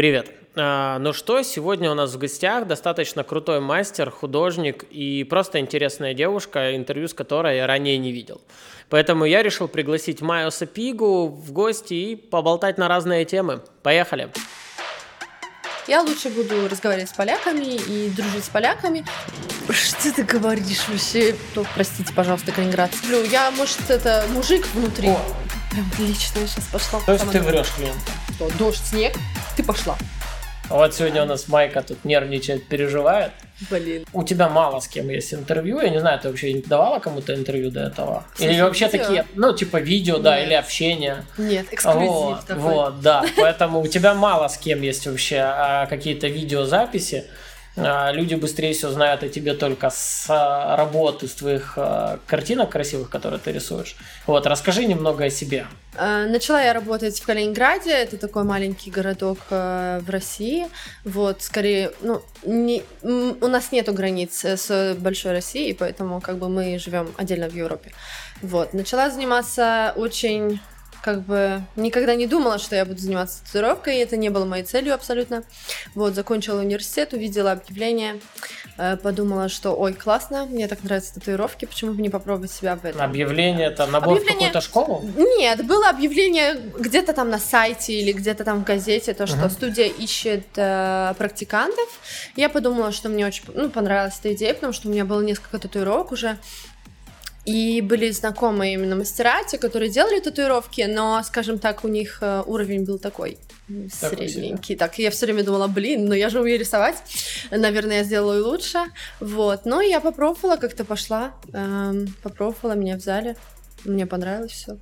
Привет. А, ну что, сегодня у нас в гостях достаточно крутой мастер, художник и просто интересная девушка, интервью с которой я ранее не видел. Поэтому я решил пригласить Майо Сапигу в гости и поболтать на разные темы. Поехали! Я лучше буду разговаривать с поляками и дружить с поляками. Что ты говоришь вообще? Ну, простите, пожалуйста, Калининград. Блю, я, может, это мужик внутри. О. Прям лично я сейчас пошла. То есть ты врешь клиент? Что, дождь, снег, ты пошла. А вот сегодня у нас Майка тут нервничает, переживает. Блин. У тебя мало с кем есть интервью. Я не знаю, ты вообще не давала кому-то интервью до этого? Слушай, или вообще видео? такие, ну, типа видео, Нет. да, или общение? Нет, эксклюзив вот, такой. Вот, да. Поэтому у тебя мало с кем есть вообще а, какие-то видеозаписи. А, люди быстрее всего знают о тебе только с а, работы, с твоих а, картинок красивых, которые ты рисуешь. Вот, расскажи немного о себе. Начала я работать в Калининграде, это такой маленький городок в России. Вот, скорее, ну, не, у нас нету границ с большой Россией, поэтому как бы мы живем отдельно в Европе. Вот, начала заниматься очень как бы никогда не думала, что я буду заниматься татуировкой, это не было моей целью абсолютно. Вот, закончила университет, увидела объявление, э, подумала, что ой, классно, мне так нравятся татуировки, почему бы не попробовать себя в этом. Объявление это набор объявление... в какую-то школу? Нет, было объявление где-то там на сайте или где-то там в газете, то, что uh-huh. студия ищет э, практикантов. Я подумала, что мне очень ну, понравилась эта идея, потому что у меня было несколько татуировок уже. И были знакомые именно мастера, те, которые делали татуировки, но, скажем так, у них э, уровень был такой такой средненький. Так, я все время думала, блин, ну я же умею рисовать, наверное, я сделаю лучше. Вот, но я попробовала, как-то пошла, эм, попробовала, меня взяли, мне понравилось все.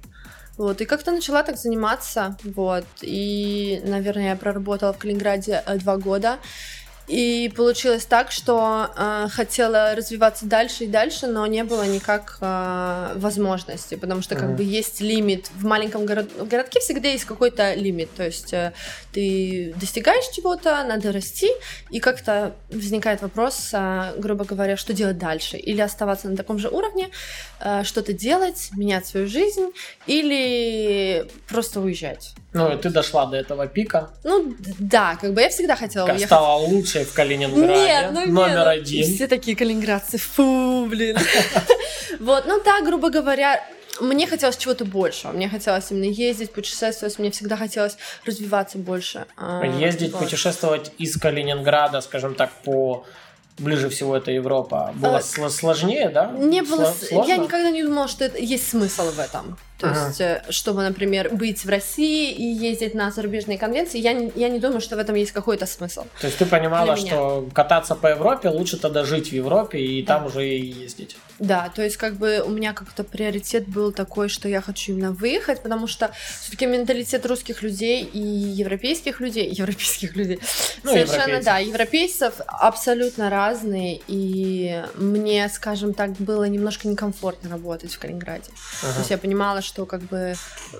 Вот, и как-то начала так заниматься, вот, и, наверное, я проработала в Калининграде э, два года, и получилось так, что э, хотела развиваться дальше и дальше, но не было никак э, возможности, потому что как mm-hmm. бы есть лимит. В маленьком город... в городке всегда есть какой-то лимит, то есть э, ты достигаешь чего-то, надо расти, и как-то возникает вопрос, э, грубо говоря, что делать дальше? Или оставаться на таком же уровне, э, что-то делать, менять свою жизнь, или просто уезжать. Ну, и ты дошла до этого пика. Ну, да, как бы я всегда хотела как уехать. Стала лучшей в Калининграде. Нет, ну Номер нет, один. Все такие калининградцы, фу, блин. Вот, ну да, грубо говоря, мне хотелось чего-то большего. Мне хотелось именно ездить, путешествовать. Мне всегда хотелось развиваться больше. А, ездить, путешествовать из Калининграда, скажем так, по ближе всего это Европа. Было а, сложнее, да? Не было. Сложно? Я никогда не думала, что это, есть смысл в этом. То ага. есть, э, чтобы, например, быть в России и ездить на зарубежные конвенции, я не, я не думаю, что в этом есть какой-то смысл. То есть ты понимала, что кататься по Европе лучше тогда жить в Европе и да. там уже и ездить. Да, то есть как бы у меня как-то приоритет был такой, что я хочу именно выехать, потому что все-таки менталитет русских людей и европейских людей, европейских людей, ну, совершенно да, европейцев абсолютно разные, и мне, скажем так, было немножко некомфортно работать в Калининграде. Ага. То есть я понимала, что как бы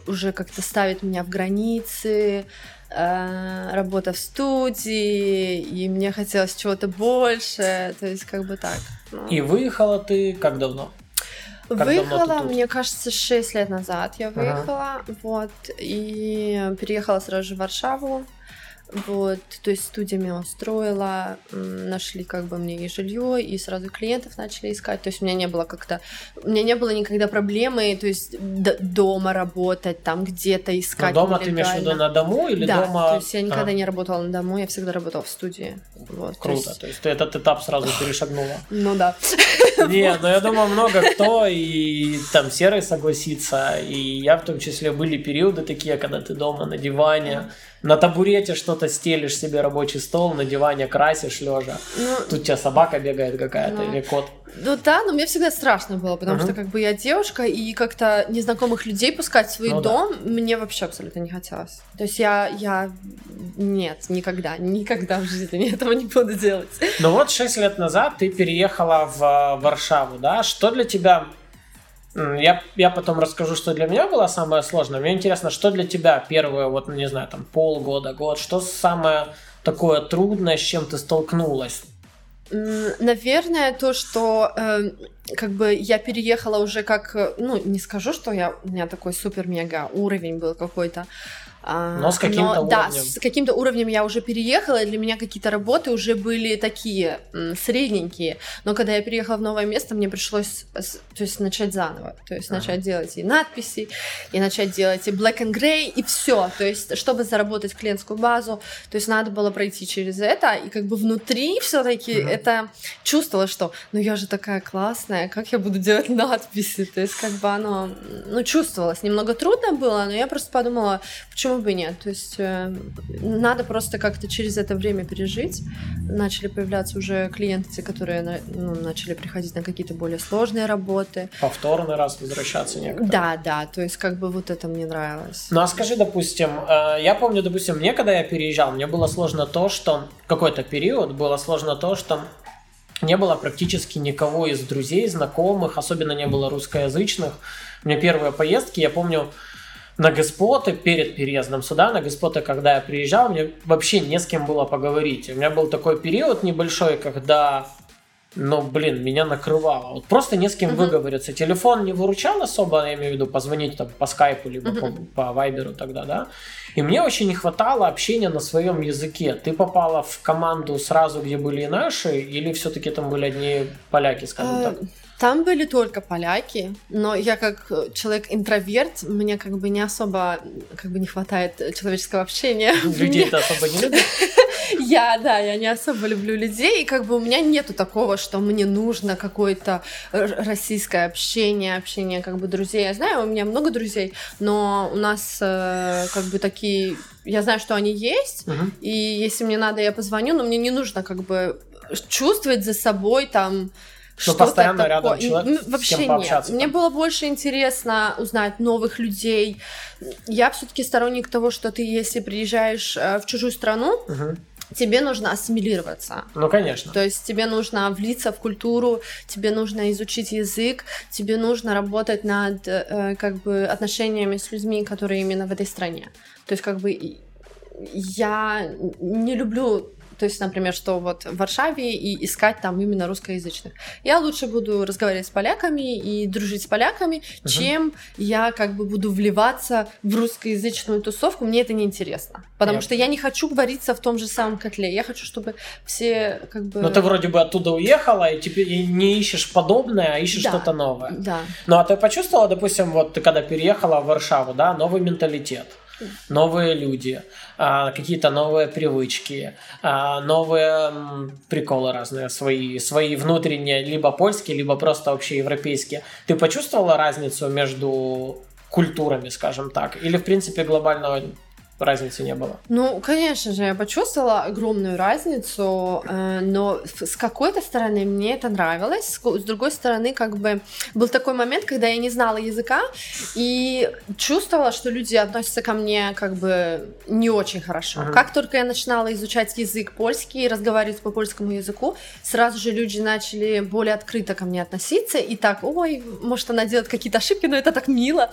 уже как-то ставит меня в границы, работа в студии, и мне хотелось чего-то больше, то есть как бы так. Ну. И выехала ты как давно? Как выехала, давно мне кажется, 6 лет назад я выехала, ага. вот, и переехала сразу же в Варшаву, вот, то есть студия меня устроила, нашли как бы мне и жилье, и сразу клиентов начали искать. То есть у меня не было как-то, у меня не было никогда проблемы, то есть дома работать, там где-то искать. Но дома ты имеешь в виду на дому или да, дома? то есть я никогда а. не работала на дому, я всегда работала в студии. Вот, Круто, то есть... то есть ты этот этап сразу перешагнула. Ну да. Не, но я думаю, много кто и там серый согласится, и я в том числе были периоды такие, когда ты дома на диване, на табурете что-то стелишь себе рабочий стол, на диване красишь лежа. Ну, Тут у тебя собака бегает какая-то ну, или кот. Ну да, но мне всегда страшно было, потому uh-huh. что как бы я девушка, и как-то незнакомых людей пускать в свой ну, дом да. мне вообще абсолютно не хотелось. То есть я, я... Нет, никогда, никогда в жизни этого не буду делать. Ну вот 6 лет назад ты переехала в э, Варшаву, да? Что для тебя я, я потом расскажу, что для меня было самое сложное. Мне интересно, что для тебя первое, вот, не знаю, там, полгода, год, что самое такое трудное, с чем ты столкнулась? Наверное, то, что э, как бы я переехала уже как, ну, не скажу, что я, у меня такой супер-мега уровень был какой-то, но с каким-то уровнем. Да, с каким-то уровнем я уже переехала, и для меня какие-то работы уже были такие средненькие. Но когда я переехала в новое место, мне пришлось то есть, начать заново. То есть ага. начать делать и надписи, и начать делать и black and gray, и все. То есть, чтобы заработать клиентскую базу, то есть надо было пройти через это, и как бы внутри все-таки ага. это чувствовала, что ну я же такая классная, как я буду делать надписи? То есть как бы оно, ну, чувствовалось. Немного трудно было, но я просто подумала, почему бы нет? То есть э, надо просто как-то через это время пережить. Начали появляться уже клиенты, которые ну, начали приходить на какие-то более сложные работы. Повторный раз возвращаться некоторые. Да, да, то есть как бы вот это мне нравилось. Ну а скажи, допустим, э, я помню, допустим, мне, когда я переезжал, мне было сложно то, что какой-то период было сложно то, что не было практически никого из друзей, знакомых, особенно не было русскоязычных. У меня первые поездки, я помню, на господы перед переездом сюда, на господы, когда я приезжал, мне вообще не с кем было поговорить. У меня был такой период небольшой, когда но, блин, меня накрывало. Вот просто не с кем uh-huh. выговориться. Телефон не выручал особо, я имею в виду, позвонить там по скайпу, либо uh-huh. по, по вайберу тогда, да. И мне очень не хватало общения на своем языке. Ты попала в команду сразу, где были и наши, или все-таки там были одни поляки, скажем а, так? Там были только поляки, но я как человек интроверт, мне как бы не особо как бы не хватает человеческого общения. Людей-то особо не любят? Я, да, я не особо люблю людей, и как бы у меня нету такого, что мне нужно какое-то российское общение, общение как бы друзей. Я знаю, у меня много друзей, но у нас э, как бы такие... Я знаю, что они есть, uh-huh. и если мне надо, я позвоню, но мне не нужно как бы чувствовать за собой там что постоянно такое. рядом человек, Вообще с кем пообщаться. Нет. Мне было больше интересно узнать новых людей. Я все-таки сторонник того, что ты, если приезжаешь э, в чужую страну, угу. тебе нужно ассимилироваться. Ну, конечно. То есть тебе нужно влиться в культуру, тебе нужно изучить язык, тебе нужно работать над э, как бы отношениями с людьми, которые именно в этой стране. То есть как бы я не люблю то есть, например, что вот в Варшаве и искать там именно русскоязычных. Я лучше буду разговаривать с поляками и дружить с поляками, uh-huh. чем я как бы буду вливаться в русскоязычную тусовку. Мне это не интересно. Потому Нет. что я не хочу говориться в том же самом котле. Я хочу, чтобы все как бы... Ну, ты вроде бы оттуда уехала, и теперь не ищешь подобное, а ищешь да. что-то новое. Да. Ну, а ты почувствовала, допустим, вот ты когда переехала в Варшаву, да, новый менталитет? Новые люди, а, какие-то новые привычки, а, новые приколы разные свои, свои внутренние, либо польские, либо просто общеевропейские. Ты почувствовала разницу между культурами, скажем так, или в принципе глобального разницы не было? Ну, конечно же, я почувствовала огромную разницу, э, но с какой-то стороны мне это нравилось, с другой стороны, как бы был такой момент, когда я не знала языка и чувствовала, что люди относятся ко мне как бы не очень хорошо. Uh-huh. Как только я начинала изучать язык польский и разговаривать по польскому языку, сразу же люди начали более открыто ко мне относиться и так, ой, может она делает какие-то ошибки, но это так мило.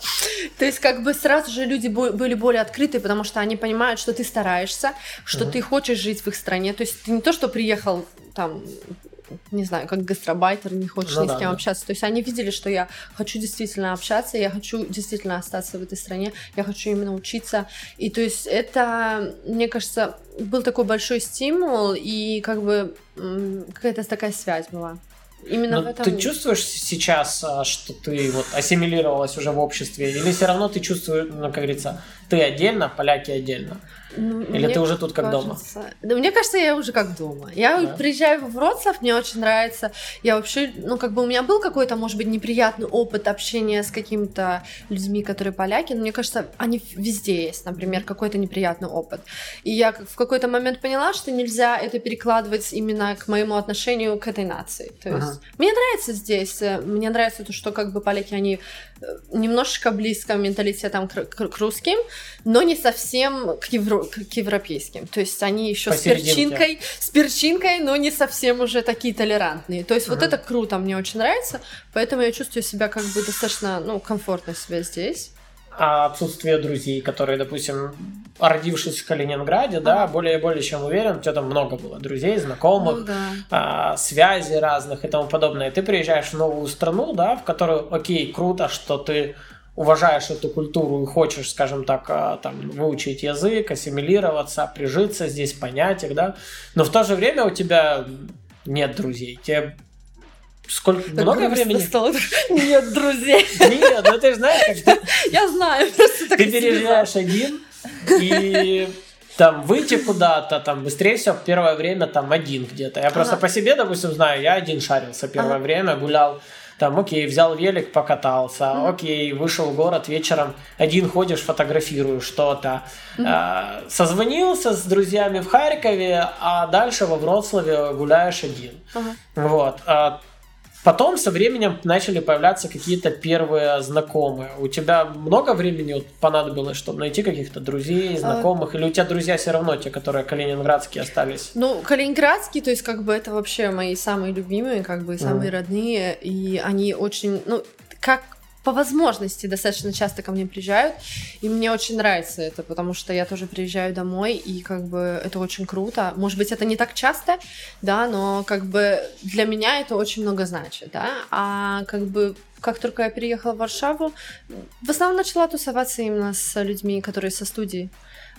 То есть как бы сразу же люди были более открыты, потому что что они понимают, что ты стараешься, что угу. ты хочешь жить в их стране. То есть ты не то, что приехал там не знаю, как гастробайтер, не хочешь ну, ни да, с кем да. общаться. То есть они видели, что я хочу действительно общаться, я хочу действительно остаться в этой стране, я хочу именно учиться. И то есть это, мне кажется, был такой большой стимул, и как бы какая-то такая связь была. Именно Но в этом... Ты чувствуешь сейчас, а, что ты вот ассимилировалась уже в обществе, или все равно ты чувствуешь, ну, как говорится, ты отдельно, поляки отдельно? Ну, Или ты уже тут как кажется... дома? Да, мне кажется, я уже как дома. Я да. приезжаю в Вроцлав, мне очень нравится. Я вообще, ну, как бы у меня был какой-то, может быть, неприятный опыт общения с какими-то людьми, которые поляки, но мне кажется, они везде есть, например, какой-то неприятный опыт. И я в какой-то момент поняла, что нельзя это перекладывать именно к моему отношению к этой нации. То есть ага. мне нравится здесь, э, мне нравится то, что как бы поляки, они немножечко близко менталитетом к, к, к русским, но не совсем к, евро, к европейским. То есть они еще с перчинкой, с перчинкой, но не совсем уже такие толерантные. То есть угу. вот это круто, мне очень нравится, поэтому я чувствую себя как бы достаточно, ну, комфортно себя здесь. А отсутствие друзей, которые, допустим, родившись в Калининграде, да, более более чем уверен, у тебя там много было друзей, знакомых, ну, да. а, связей разных и тому подобное. И ты приезжаешь в новую страну, да, в которую, окей, круто, что ты уважаешь эту культуру и хочешь, скажем так, а, там, выучить язык, ассимилироваться, прижиться здесь, понять их, да, но в то же время у тебя нет друзей, тебе Сколько так много времени? Стало. Нет друзей. Нет, ну ты же знаешь, как ты... Я знаю, Ты переезжаешь один, и там выйти куда-то, там быстрее всего первое время там один где-то. Я просто по себе, допустим, знаю, я один шарился первое время, гулял там, окей, взял велик, покатался, mm-hmm. окей, вышел в город вечером, один ходишь, фотографируешь что-то, mm-hmm. созвонился с друзьями в Харькове, а дальше во Вроцлаве гуляешь один. Mm-hmm. Вот. Потом со временем начали появляться какие-то первые знакомые. У тебя много времени вот понадобилось, чтобы найти каких-то друзей, а, знакомых? А... Или у тебя друзья все равно те, которые калининградские остались? Ну, калининградские, то есть как бы это вообще мои самые любимые, как бы самые mm. родные. И они очень, ну, как по возможности достаточно часто ко мне приезжают, и мне очень нравится это, потому что я тоже приезжаю домой, и как бы это очень круто. Может быть, это не так часто, да, но как бы для меня это очень много значит, да, а как бы как только я переехала в Варшаву, в основном начала тусоваться именно с людьми, которые со студии.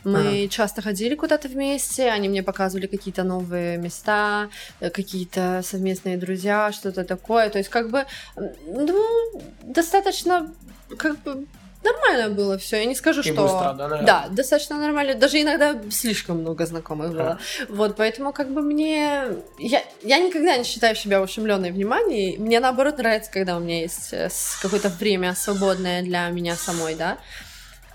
Мы ага. часто ходили куда-то вместе, они мне показывали какие-то новые места, э, какие-то совместные друзья, что-то такое. То есть, как бы, ну, достаточно, как бы, нормально было все. Я не скажу, И что. Быстро, да, да, достаточно нормально. Даже иногда слишком много знакомых было. А. Вот, поэтому как бы мне. Я, я никогда не считаю себя ушемленной вниманием. Мне наоборот нравится, когда у меня есть э, какое-то время свободное для меня самой, да.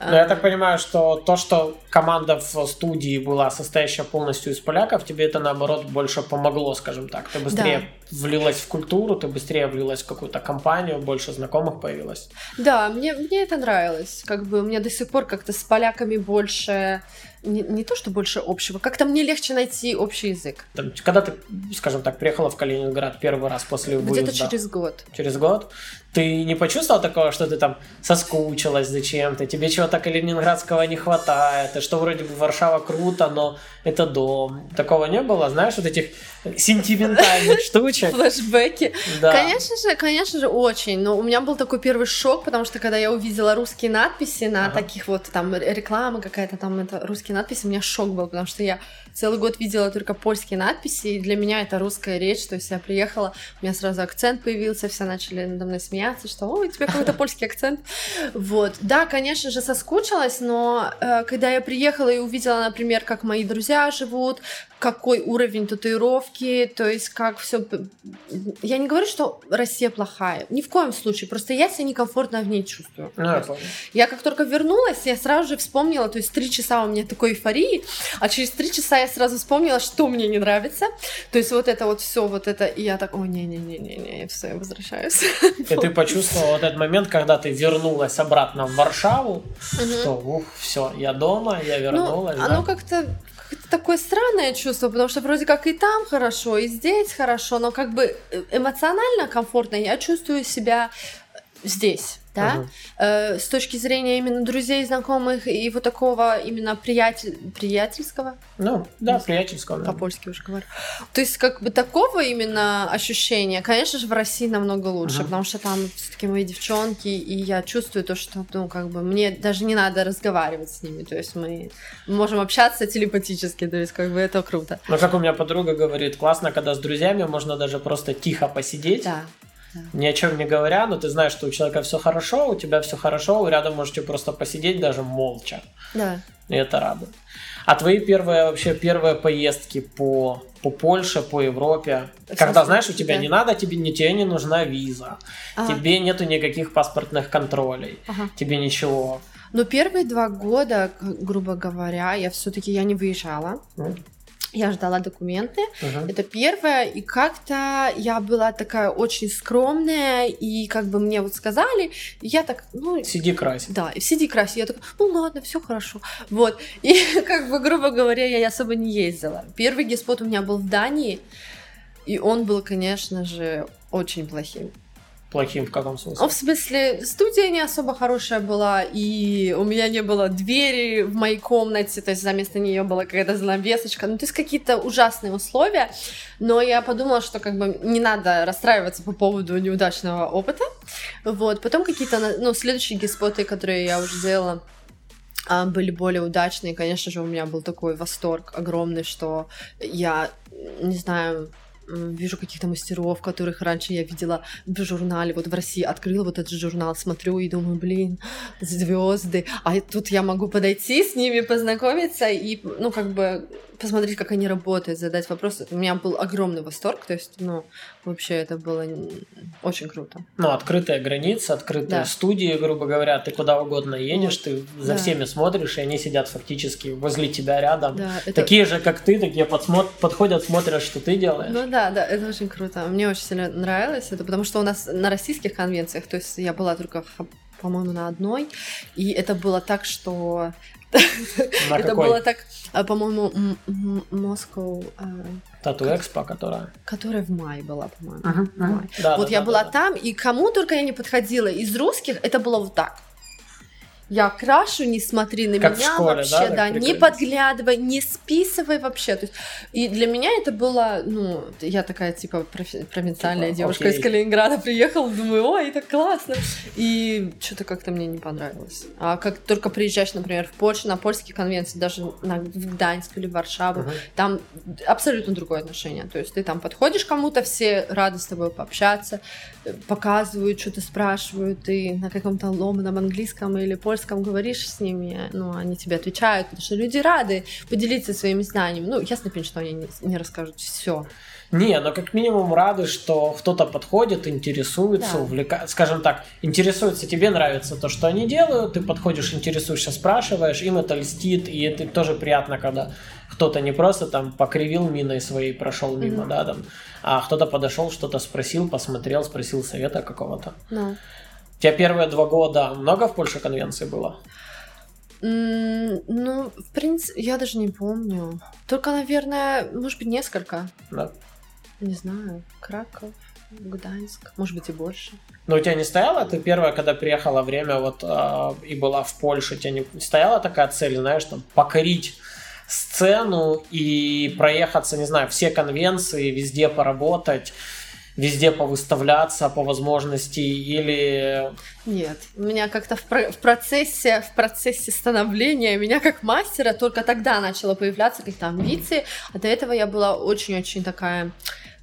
Но я так понимаю, что то, что команда в студии была состоящая полностью из поляков, тебе это наоборот больше помогло, скажем так. Ты быстрее да. влилась в культуру, ты быстрее влилась в какую-то компанию, больше знакомых появилось. Да, мне, мне это нравилось. Как бы мне до сих пор как-то с поляками больше не, не то, что больше общего, как-то мне легче найти общий язык. Там, когда ты, скажем так, приехала в Калининград первый раз после выезда? Где-то через год. Через год? Ты не почувствовал такого, что ты там соскучилась зачем-то, тебе чего-то калининградского не хватает, и что вроде бы Варшава круто, но это дом. Такого не было, знаешь, вот этих сентиментальных штучек. Флэшбэки. Да. Конечно же, конечно же, очень. Но у меня был такой первый шок, потому что когда я увидела русские надписи на ага. таких вот там реклама какая-то там, это русские надписи, у меня шок был, потому что я целый год видела только польские надписи, и для меня это русская речь, то есть я приехала, у меня сразу акцент появился, все начали надо мной смеяться, что «Ой, у тебя какой-то польский акцент». Вот. Да, конечно же, соскучилась, но э, когда я приехала и увидела, например, как мои друзья живут, какой уровень татуировки, то есть как все. Я не говорю, что Россия плохая, ни в коем случае, просто я себя некомфортно в ней чувствую. Ну, я, я как только вернулась, я сразу же вспомнила, то есть три часа у меня такой эйфории, а через три часа я сразу вспомнила, что мне не нравится, то есть вот это вот все, вот это, и я так, о не не не не не, все, я возвращаюсь. И ты почувствовала вот этот момент, когда ты вернулась обратно в Варшаву, что ух, все, я дома, я ну, вернулась. Ну, оно как-то это такое странное чувство, потому что вроде как и там хорошо, и здесь хорошо, но как бы э, эмоционально комфортно я чувствую себя здесь да, uh-huh. э, с точки зрения именно друзей, знакомых и вот такого именно приятель, приятельского. Ну, да, приятельского. Да. По-польски уже говорю. То есть, как бы такого именно ощущения, конечно же, в России намного лучше, uh-huh. потому что там все-таки мои девчонки, и я чувствую то, что, ну, как бы мне даже не надо разговаривать с ними, то есть мы можем общаться телепатически, то есть, как бы это круто. Ну, как у меня подруга говорит, классно, когда с друзьями можно даже просто тихо посидеть. Да ни о чем не говоря, но ты знаешь, что у человека все хорошо, у тебя все хорошо, рядом можете просто посидеть даже молча. Да. И это радует. А твои первые вообще первые поездки по по Польше, по Европе, Совсем, когда знаешь, у тебя да. не надо, тебе не тебе не нужна виза, ага. тебе нету никаких паспортных контролей, ага. тебе ничего. Но первые два года, грубо говоря, я все-таки я не выезжала. Mm. Я ждала документы. Uh-huh. Это первое. И как-то я была такая очень скромная, и как бы мне вот сказали, я так, ну... Сиди красить. Да, сиди красить. Я такая, ну ладно, все хорошо. Вот. И как бы, грубо говоря, я особо не ездила. Первый геспот у меня был в Дании, и он был, конечно же, очень плохим. Плохим в каком смысле? В смысле, студия не особо хорошая была, и у меня не было двери в моей комнате, то есть заместо нее была какая-то занавесочка, ну, то есть какие-то ужасные условия, но я подумала, что как бы не надо расстраиваться по поводу неудачного опыта, вот, потом какие-то, ну, следующие геспоты, которые я уже делала, а, были более удачные. Конечно же, у меня был такой восторг огромный, что я, не знаю, вижу каких-то мастеров, которых раньше я видела в журнале, вот в России открыла вот этот журнал, смотрю и думаю, блин, звезды, а тут я могу подойти с ними, познакомиться и, ну, как бы посмотреть, как они работают, задать вопросы. У меня был огромный восторг, то есть, ну, вообще это было очень круто. Ну, открытая граница, открытые да. студии, грубо говоря, ты куда угодно едешь, вот. ты за да. всеми смотришь, и они сидят фактически возле тебя рядом. Да, это... Такие же, как ты, такие подсмо... подходят, смотрят, что ты делаешь. Ну да, да, это очень круто. Мне очень сильно нравилось это, потому что у нас на российских конвенциях, то есть я была только по-моему, на одной. И это было так, что это было так, а, по-моему, Москва... Тату Экспо, которая... Которая в мае была, по-моему. Вот я была там, и кому только я не подходила из русских, это было вот так я крашу, не смотри на как меня школе, вообще, да, да, не подглядывай, не списывай вообще. То есть, и для меня это было, ну, я такая, типа, провинциальная типа, девушка окей. из Калининграда приехала, думаю, ой, это классно. И что-то как-то мне не понравилось. А как только приезжаешь, например, в Польшу, на польские конвенции, даже на, в Гданьск или в Варшаву, uh-huh. там абсолютно другое отношение. То есть ты там подходишь кому-то, все рады с тобой пообщаться, показывают, что-то спрашивают, и на каком-то ломаном английском или польском польском говоришь с ними, ну, они тебе отвечают, потому что люди рады поделиться своими знаниями. Ну, ясно, понятно, что они не, не расскажут все. Не, но как минимум рады, что кто-то подходит, интересуется, да. увлекает. Скажем так, интересуется, тебе нравится то, что они делают, ты подходишь, интересуешься, спрашиваешь, им это льстит, и это тоже приятно, когда кто-то не просто там покривил миной своей, прошел мимо, mm-hmm. да, там, а кто-то подошел, что-то спросил, посмотрел, спросил совета какого-то. No. У тебя первые два года много в Польше конвенций было? Mm, ну, в принципе, я даже не помню. Только, наверное, может быть, несколько. Да. Не знаю. Краков, Гданьск, может быть, и больше. Но у тебя не стояла, ты первая, когда приехала время вот э, и была в Польше, у тебя не стояла такая цель, знаешь, там, покорить сцену и проехаться, не знаю, все конвенции, везде поработать, везде повыставляться по возможности или... Нет, у меня как-то в, про- в процессе в процессе становления меня как мастера только тогда начала появляться какие-то амбиции, а до этого я была очень-очень такая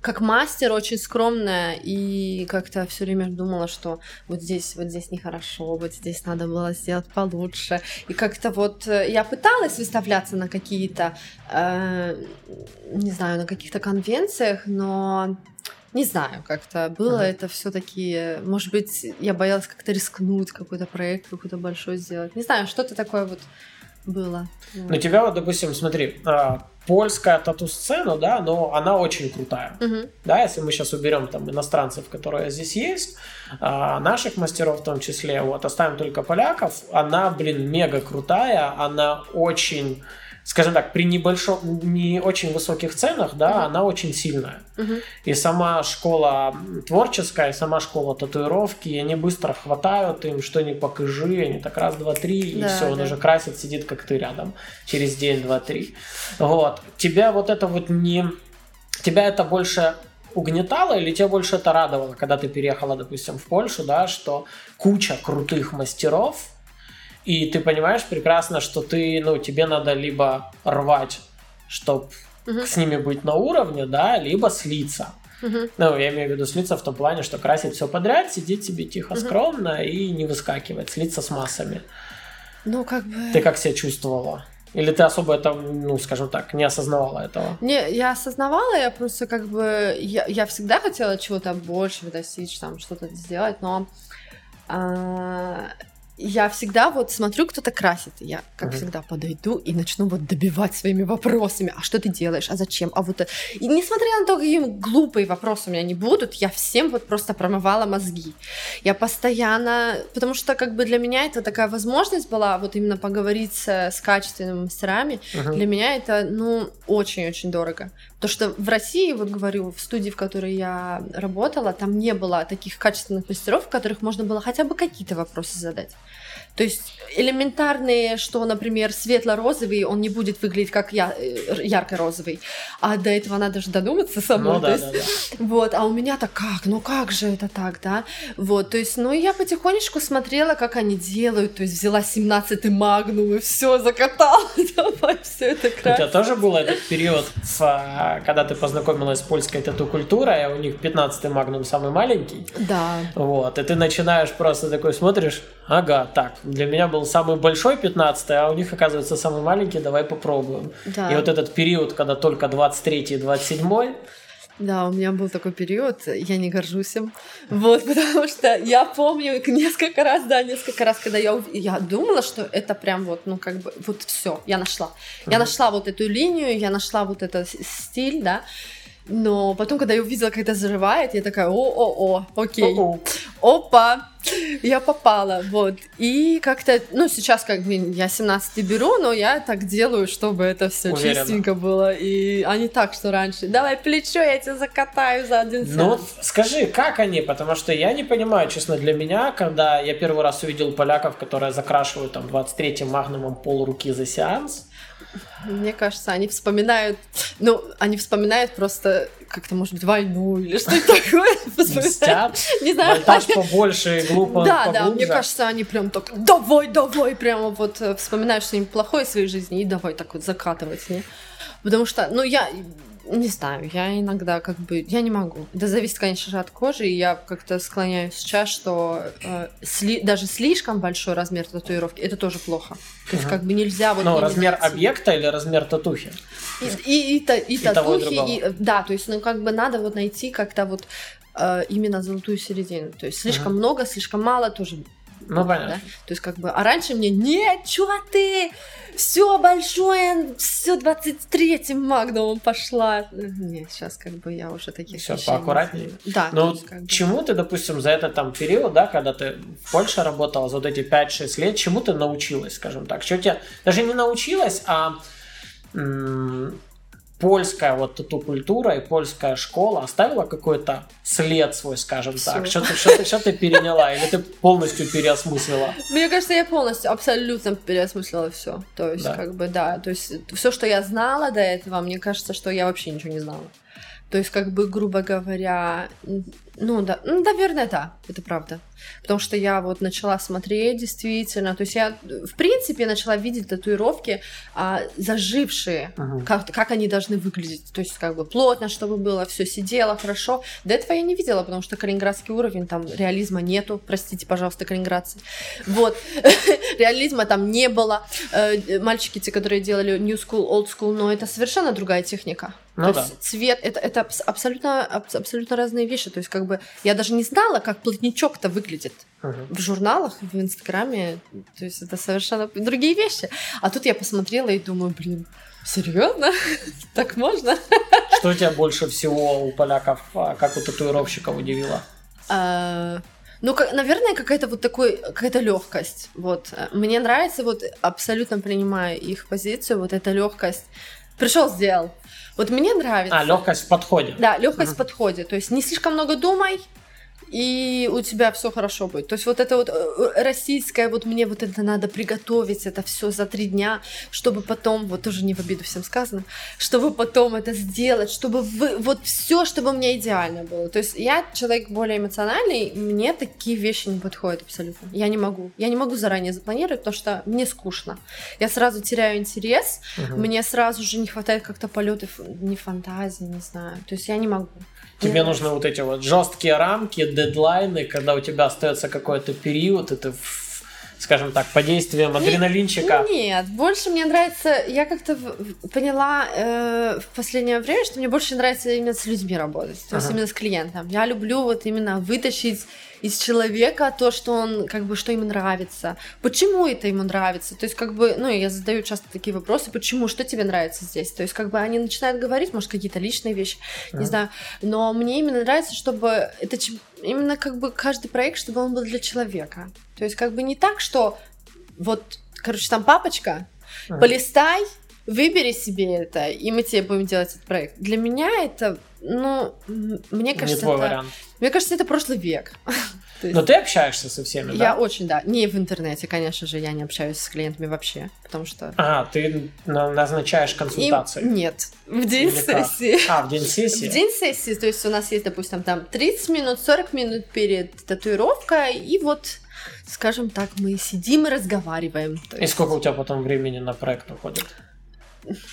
как мастер очень скромная и как-то все время думала, что вот здесь, вот здесь нехорошо, вот здесь надо было сделать получше. И как-то вот э, я пыталась выставляться на какие-то, э, не знаю, на каких-то конвенциях, но не знаю, как-то было uh-huh. это все-таки, может быть, я боялась как-то рискнуть, какой-то проект какой-то большой сделать. Не знаю, что-то такое вот было. Ну, тебя вот, допустим, смотри, а, польская тату-сцена, да, но она очень крутая. Uh-huh. Да, если мы сейчас уберем там иностранцев, которые здесь есть, а, наших мастеров в том числе, вот, оставим только поляков, она, блин, мега крутая, она очень скажем так, при небольшом, не очень высоких ценах, да, uh-huh. она очень сильная. Uh-huh. И сама школа творческая, и сама школа татуировки, они быстро хватают им, что не покажи, они так раз, два, три, и да, все, да. он уже красит, сидит как ты рядом через день, два, три. Вот. Тебя вот это вот не... Тебя это больше угнетало или тебе больше это радовало, когда ты переехала, допустим, в Польшу, да, что куча крутых мастеров, и ты понимаешь прекрасно, что ты, ну, тебе надо либо рвать, чтобы угу. с ними быть на уровне, да, либо слиться. Угу. Ну, я имею в виду слиться в том плане, что красить все подряд, сидеть себе тихо, угу. скромно и не выскакивать, слиться с массами. Ну, как бы... Ты как себя чувствовала? Или ты особо это, ну, скажем так, не осознавала этого? Не, я осознавала, я просто как бы... Я, я всегда хотела чего-то больше достичь, там, что-то сделать, но... А, я всегда вот смотрю, кто-то красит, и я, как uh-huh. всегда, подойду и начну вот добивать своими вопросами, а что ты делаешь, а зачем, а вот... И несмотря на то, какие глупые вопросы у меня не будут, я всем вот просто промывала мозги. Я постоянно... Потому что как бы для меня это такая возможность была вот именно поговорить с, с качественными мастерами. Uh-huh. Для меня это, ну, очень-очень дорого. То, что в России, вот говорю, в студии, в которой я работала, там не было таких качественных мастеров, в которых можно было хотя бы какие-то вопросы задать. То есть элементарные, что, например, светло-розовый, он не будет выглядеть как я, э, ярко-розовый. А до этого надо же додуматься самой. Ну, да, есть, да, да. Вот, а у меня-то как? Ну как же это так, да? Вот, то есть, ну я потихонечку смотрела, как они делают, то есть взяла 17-й магнум и все закатала, давай все это красить. У тебя тоже был этот период, в, когда ты познакомилась с польской тату-культурой, а у них 15-й магнум самый маленький? Да. Вот, и ты начинаешь просто такой смотришь, ага, так, для меня был самый большой 15 а у них, оказывается, самый маленький, давай попробуем. Да. И вот этот период, когда только 23 и 27 да, у меня был такой период, я не горжусь им, вот, потому что я помню несколько раз, да, несколько раз, когда я, я думала, что это прям вот, ну, как бы, вот все, я нашла. Я нашла вот эту линию, я нашла вот этот стиль, да, но потом, когда я увидела, как это взрывает, я такая, о-о-о, окей, О-о. опа, я попала, вот. И как-то, ну, сейчас как бы я 17 беру, но я так делаю, чтобы это все чистенько было. И а не так, что раньше. Давай плечо, я тебя закатаю за один сеанс. Ну, скажи, как они? Потому что я не понимаю, честно, для меня, когда я первый раз увидел поляков, которые закрашивают там 23-м магнумом пол руки за сеанс, мне кажется, они вспоминают, ну, они вспоминают просто как-то, может быть, войну или что-то такое. Не знаю. Монтаж побольше, глупо Да, да, мне кажется, они прям так, давай, давай, прямо вот э, вспоминают что-нибудь плохое в своей жизни и давай так вот закатывать? Потому что, ну, я, не знаю, я иногда как бы, я не могу. Это зависит, конечно же, от кожи, и я как-то склоняюсь сейчас, что э, сли, даже слишком большой размер татуировки, это тоже плохо. То есть как бы нельзя вот... Ну, размер найти. объекта или размер татухи? И, и, и, и, и татухи, и, да, то есть, ну, как бы надо вот найти как-то вот э, именно золотую середину. То есть слишком uh много, слишком мало тоже ну, понятно. Да? То есть, как бы, а раньше мне, нет, чё ты, все большое, все 23-м магнумом пошла. Нет, сейчас как бы я уже таких Все поаккуратнее. Да. Ну, есть, как бы... чему ты, допустим, за этот там период, да, когда ты в Польше работала, за вот эти 5-6 лет, чему ты научилась, скажем так? Что тебя даже не научилась, а польская вот тату-культура и польская школа оставила какой-то след свой, скажем Всё. так? Что ты, что, ты, что ты переняла или ты полностью переосмыслила? Мне кажется, я полностью, абсолютно переосмыслила все. То есть, да. как бы, да, то есть все, что я знала до этого, мне кажется, что я вообще ничего не знала. То есть, как бы, грубо говоря, ну да, ну, наверное, да, это правда. Потому что я вот начала смотреть действительно, то есть я, в принципе, начала видеть татуировки а, зажившие, ага. как, как они должны выглядеть. То есть как бы плотно, чтобы было, все сидело хорошо. До этого я не видела, потому что калининградский уровень, там реализма нету, простите, пожалуйста, калининградцы. Вот, реализма там не было. Э, мальчики, те, которые делали New School, Old School, но это совершенно другая техника. Ну, то да. есть цвет, это, это абсолютно, абсолютно разные вещи. То есть как бы я даже не знала, как плотничок-то выглядит uh-huh. в журналах, в Инстаграме. То есть это совершенно другие вещи. А тут я посмотрела и думаю, блин, серьезно? так можно? Что тебя больше всего у поляков, а, как у татуировщиков удивило? А, ну, наверное, какая-то вот такой, какая-то легкость. Вот. Мне нравится, вот абсолютно принимаю их позицию, вот эта легкость. Пришел, сделал. Вот мне нравится. А, легкость в подходе. Да, легкость uh-huh. в подходе. То есть не слишком много думай, и у тебя все хорошо будет. То есть вот это вот э, российское, вот мне вот это надо приготовить, это все за три дня, чтобы потом, вот тоже не в обиду всем сказано, чтобы потом это сделать, чтобы вы, вот все, чтобы у меня идеально было. То есть я человек более эмоциональный, мне такие вещи не подходят абсолютно. Я не могу. Я не могу заранее запланировать, потому что мне скучно. Я сразу теряю интерес, угу. мне сразу же не хватает как-то полетов, не фантазии, не знаю. То есть я не могу. Тебе нужны вот эти вот жесткие рамки, дедлайны, когда у тебя остается какой-то период, и ты скажем так, под действием адреналинчика? Нет, больше мне нравится, я как-то поняла э, в последнее время, что мне больше нравится именно с людьми работать, то есть Ага. именно с клиентом. Я люблю вот именно вытащить из человека то, что он, как бы, что ему нравится, почему это ему нравится, то есть, как бы, ну, я задаю часто такие вопросы, почему, что тебе нравится здесь, то есть, как бы, они начинают говорить, может, какие-то личные вещи, Ага. не знаю, но мне именно нравится, чтобы это именно, как бы, каждый проект, чтобы он был для человека, то есть, как бы, не так, что вот, короче, там папочка, Ага. полистай, выбери себе это, и мы тебе будем делать этот проект. Для меня это, ну, мне Не кажется, это, вариант. мне кажется, это прошлый век. Есть Но ты общаешься со всеми, я да? очень, да, не в интернете, конечно же, я не общаюсь с клиентами вообще, потому что Ага, ты на- назначаешь им консультации. нет в день Или как? сессии. А, в день сессии? В день сессии, то есть у нас есть, допустим, там 30 минут, 40 минут перед татуировкой, и вот, скажем так, мы сидим и разговариваем. И есть, сколько у тебя потом времени на проект уходит?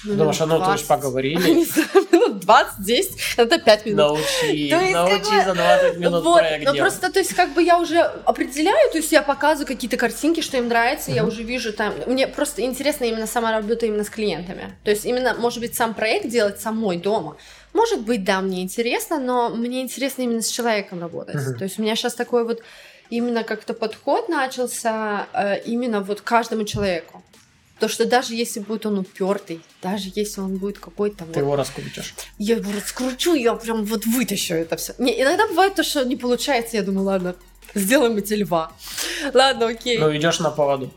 минут Думаешь, а ну то есть 20. поговорили? Не знаю, минут 20, 10, это 5 минут. Научи, То есть, как научи бы, за 20 минут вот, проект но делать. просто, то есть, как бы я уже определяю, то есть я показываю какие-то картинки, что им нравится, я Мгм. уже вижу там. Мне просто интересно именно сама работа именно с клиентами. То есть именно, может быть, сам проект делать самой дома. Может быть, да, мне интересно, но мне интересно именно с человеком работать. Мгм. То есть у меня сейчас такой вот именно как-то подход начался э, именно вот каждому человеку. То, что даже если будет он упертый, даже если он будет какой-то Ты вот его раскрутишь. я его раскручу, я прям вот вытащу это все. Не, иногда бывает то, что не получается, я думаю, ладно, сделаем эти льва. Ладно, окей. Ну, идешь на поводу.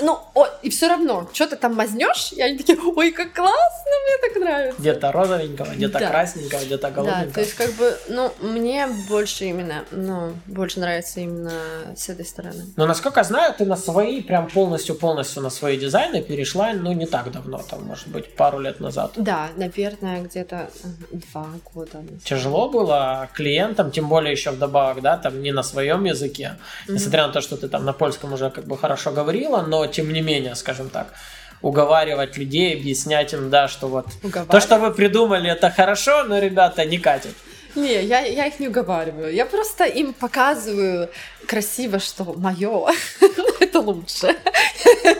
Ну, о, и все равно, что ты там мазнешь, и они такие, ой, как классно, мне так нравится. Где-то розовенького, где-то Да. красненького, где-то Да, голубенького. то есть как бы, ну, мне больше именно, ну, больше нравится именно с этой стороны. Но насколько знаю, ты на свои, прям полностью-полностью на свои дизайны перешла, ну, не так давно, там, может быть, пару лет назад. Да, наверное, где-то два года. назад. Тяжело было клиентам, тем более еще вдобавок, да, там не на своем языке, Мгм. несмотря на то, что ты там на польском уже как бы хорошо говорила, но тем не менее, скажем так, уговаривать людей, объяснять им, да, что вот то, что вы придумали, это хорошо, но, ребята, не катит. Не, я, я их не уговариваю. Я просто им показываю красиво, что мое это лучше.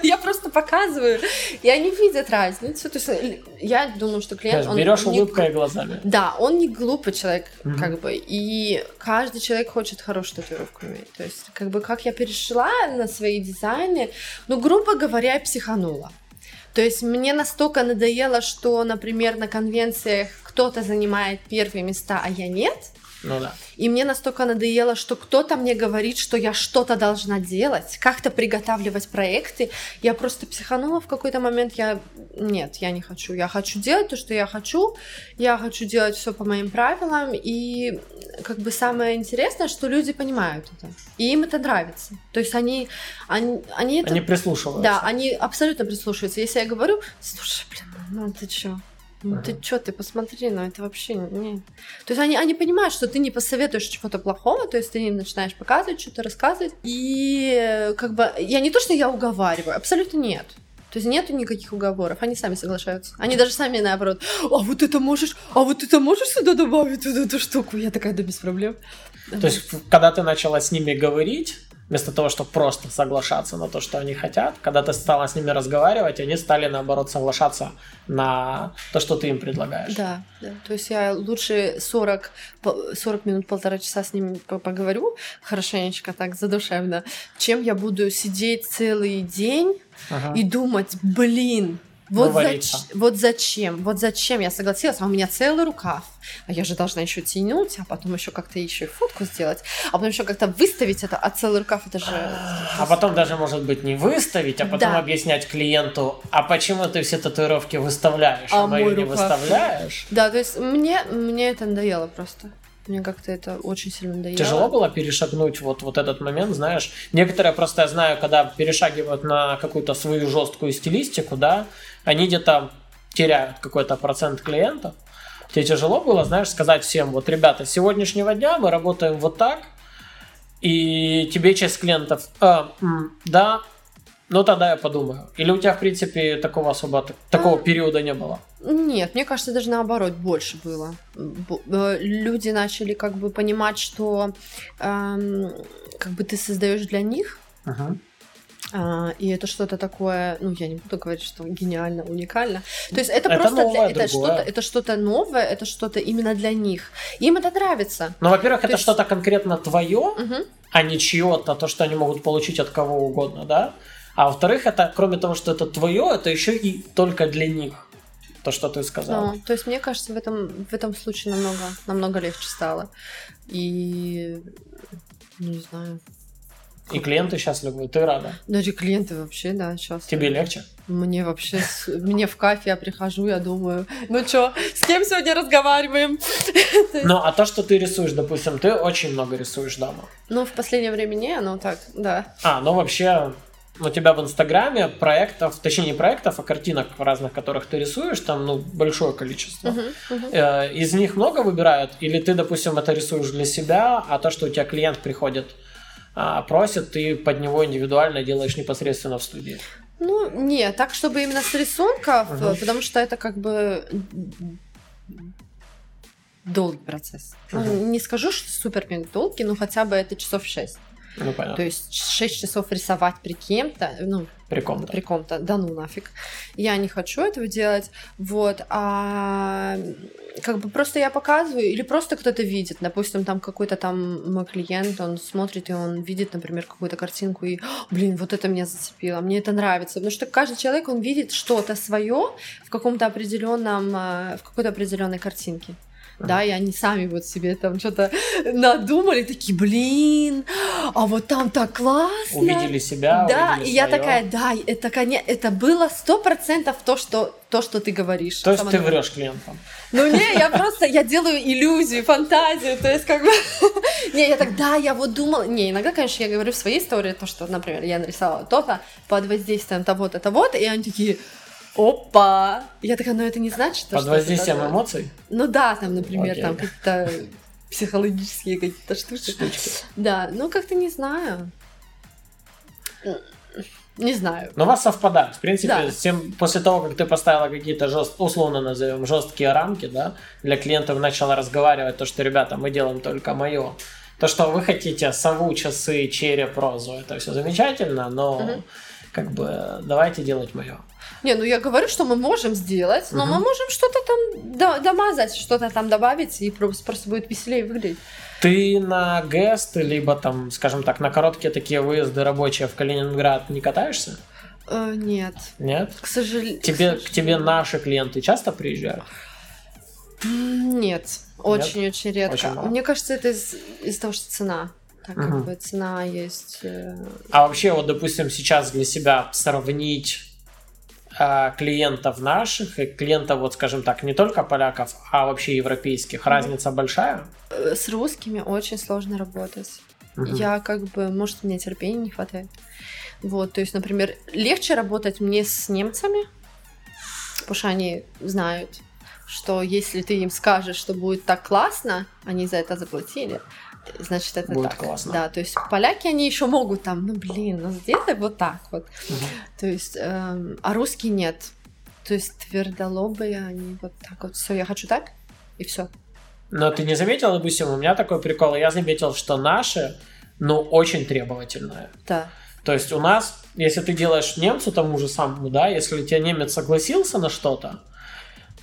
Я просто показываю, и они видят разницу. То есть э, я думаю, что клиент... он Берешь не- улыбкой глазами. Да, он не глупый человек, Мгм. как бы, и каждый человек хочет хорошую татуировку иметь. То есть, как бы, как я перешла на свои дизайны, ну, грубо говоря, я психанула. То есть мне настолько надоело, что, например, на конвенциях кто-то занимает первые места, а я нет. Ну да. И мне настолько надоело, что кто-то мне говорит, что я что-то должна делать, как-то приготавливать проекты. Я просто психанула в какой-то момент. Я нет, я не хочу. Я хочу делать то, что я хочу. Я хочу делать все по моим правилам. И как бы самое интересное, что люди понимают это. И им это нравится. То есть они, они, они это Они прислушиваются. да, они абсолютно прислушиваются. Если я говорю, слушай, блин, ну ты чё? Ну ты Ага. чё, ты посмотри, ну это вообще не... То есть они, они понимают, что ты не посоветуешь чего-то плохого, то есть ты им начинаешь показывать, что-то рассказывать. И э, как бы я не то, что я уговариваю, абсолютно нет. То есть нету никаких уговоров, они сами соглашаются. Они даже сами наоборот, а вот это можешь, а вот это можешь сюда добавить, вот эту штуку? Я такая, да без проблем. То есть, когда ты начала с ними говорить, вместо того, чтобы просто соглашаться на то, что они хотят, когда ты стала с ними разговаривать, они стали, наоборот, соглашаться на то, что ты им предлагаешь. Да, да. То есть я лучше 40, по- 40 минут, полтора часа с ними по- поговорю хорошенечко так задушевно, чем я буду сидеть целый день Ага. и думать, блин, вот, зач- вот зачем, вот зачем я согласилась, а у меня целый рукав, а я же должна еще тянуть, а потом еще как-то еще и фотку сделать, а потом еще как-то выставить это, а целый рукав это же... А потом даже, может быть, не выставить, а потом Да. объяснять клиенту, а почему ты все татуировки выставляешь, а, А мою не рукав? выставляешь? Да, то есть мне, мне это надоело просто. Мне как-то это очень сильно надоело. Тяжело было перешагнуть вот, вот этот момент, знаешь. Некоторые просто, я знаю, когда перешагивают на какую-то свою жесткую стилистику, да, они где-то теряют какой-то процент клиентов. Тебе тяжело было, знаешь, сказать всем, вот, ребята, с сегодняшнего дня мы работаем вот так, и тебе часть клиентов, «А, м, да, ну тогда я подумаю. Или у тебя, в принципе, такого особо, такого периода не было? Нет, мне кажется, даже наоборот больше было. Э, Люди начали как бы понимать, что эм, как бы ты создаешь для них, Мгм. А, и это что-то такое, ну, я не буду говорить, что гениально, уникально. То есть это, Это просто новое, для, это другое. что-то, это что-то новое, это что-то именно для них. Им это нравится. Ну, во-первых, То это есть- что-то конкретно твое, Мгм. а не чье-то, то, что они могут получить от кого угодно, да? А во-вторых, это, кроме того, что это твое, это еще и только для них. То, что ты сказал. Ну, то есть мне кажется, в этом, в этом случае намного, намного легче стало. И ну, не знаю. И клиенты счастливы, ты рада. Даже клиенты вообще, да, сейчас. Тебе легче? Мне вообще, мне в кафе, я прихожу, я думаю, ну чё, с кем сегодня разговариваем? Ну, а то, что ты рисуешь, допустим, ты очень много рисуешь дома. Ну, в последнее время не, ну так, да. А, ну вообще, у тебя в Инстаграме проектов, точнее не проектов, а картинок разных, которых ты рисуешь, там, ну, большое количество. Мгм. Э, Из них много выбирают? Или ты, допустим, это рисуешь для себя, а то, что у тебя клиент приходит, а, просит, ты под него индивидуально делаешь непосредственно в студии? Ну, не, так, чтобы именно с рисунков, Мгм. потому что это как бы долгий процесс. Мгм. не скажу, что супер долгий, но хотя бы это часов 6. Ну, понятно. То есть 6 часов рисовать при кем-то, ну, При ком-то. при ком-то, да ну нафиг. Я не хочу этого делать, вот, а как бы просто я показываю, или просто кто-то видит, допустим, там какой-то там мой клиент, он смотрит, и он видит, например, какую-то картинку, и, «О, блин, вот это меня зацепило, мне это нравится, потому что каждый человек, он видит что-то свое в каком-то определенном, а, в какой-то определенной картинке. Да, и они сами вот себе там что-то надумали, такие, блин, а вот там так классно. Увидели себя, Да, увидели и я своё. такая, да, это, это было сто процентов то что, то, что ты говоришь. То есть ты врешь клиентам. Ну не, я просто, я делаю иллюзию, фантазию, то есть как бы... Не, я так, да, я вот думала... Не, иногда, конечно, я говорю в своей истории, то, что, например, я нарисовала то-то под воздействием того-то, того-то, и они такие, опа! Я такая, ну это не значит, что Под воздействием такое». эмоций? Ну да, там, например, Окей. там какие-то психологические какие-то штучки. Штучки. Да, ну как-то не знаю. Не знаю. Но у вас совпадает. В принципе, Да. тем, после того, как ты поставила какие-то жест, условно назовем, жесткие рамки, да, для клиентов начала разговаривать, то, что, ребята, мы делаем только мое. То, что вы хотите сову, часы, череп, розу, это все замечательно, но Мгм. Как бы давайте делать мое. Не, ну я говорю, что мы можем сделать, но Мгм. мы можем что-то там до- домазать, что-то там добавить, и просто, просто будет веселее выглядеть. Ты на ГЭСТ, либо там, скажем так, на короткие такие выезды рабочие в Калининград не катаешься? Э, нет, Нет? к сожалению. Тебе, к тебе наши клиенты часто приезжают? Нет, очень-очень редко. Очень мало. Мне кажется, это из- из-за того, что цена. Так как Мгм. бы цена есть. э, А вообще, вот, допустим, сейчас для себя сравнить а, клиентов наших и клиентов, вот, скажем так, не только поляков, а вообще европейских, разница большая? э, С русскими очень сложно работать. Мгм. Я как бы, может, мне терпения не хватает. Вот, то есть, например, легче работать мне с немцами, потому что они знают, что если ты им скажешь, что будет так классно, они за это заплатили, значит, это Будет так. классно. Да, то есть поляки, они еще могут там, ну, блин, ну, сделай вот так вот. Мгм. То есть, эм, а русские нет. То есть твердолобые, они вот так вот, все, я хочу так, и все. Но ты не заметил, допустим, у меня такой прикол, я заметил, что наши, ну, очень требовательные. Да. То есть у нас, если ты делаешь немцу тому же самому, да, если тебе немец согласился на что-то,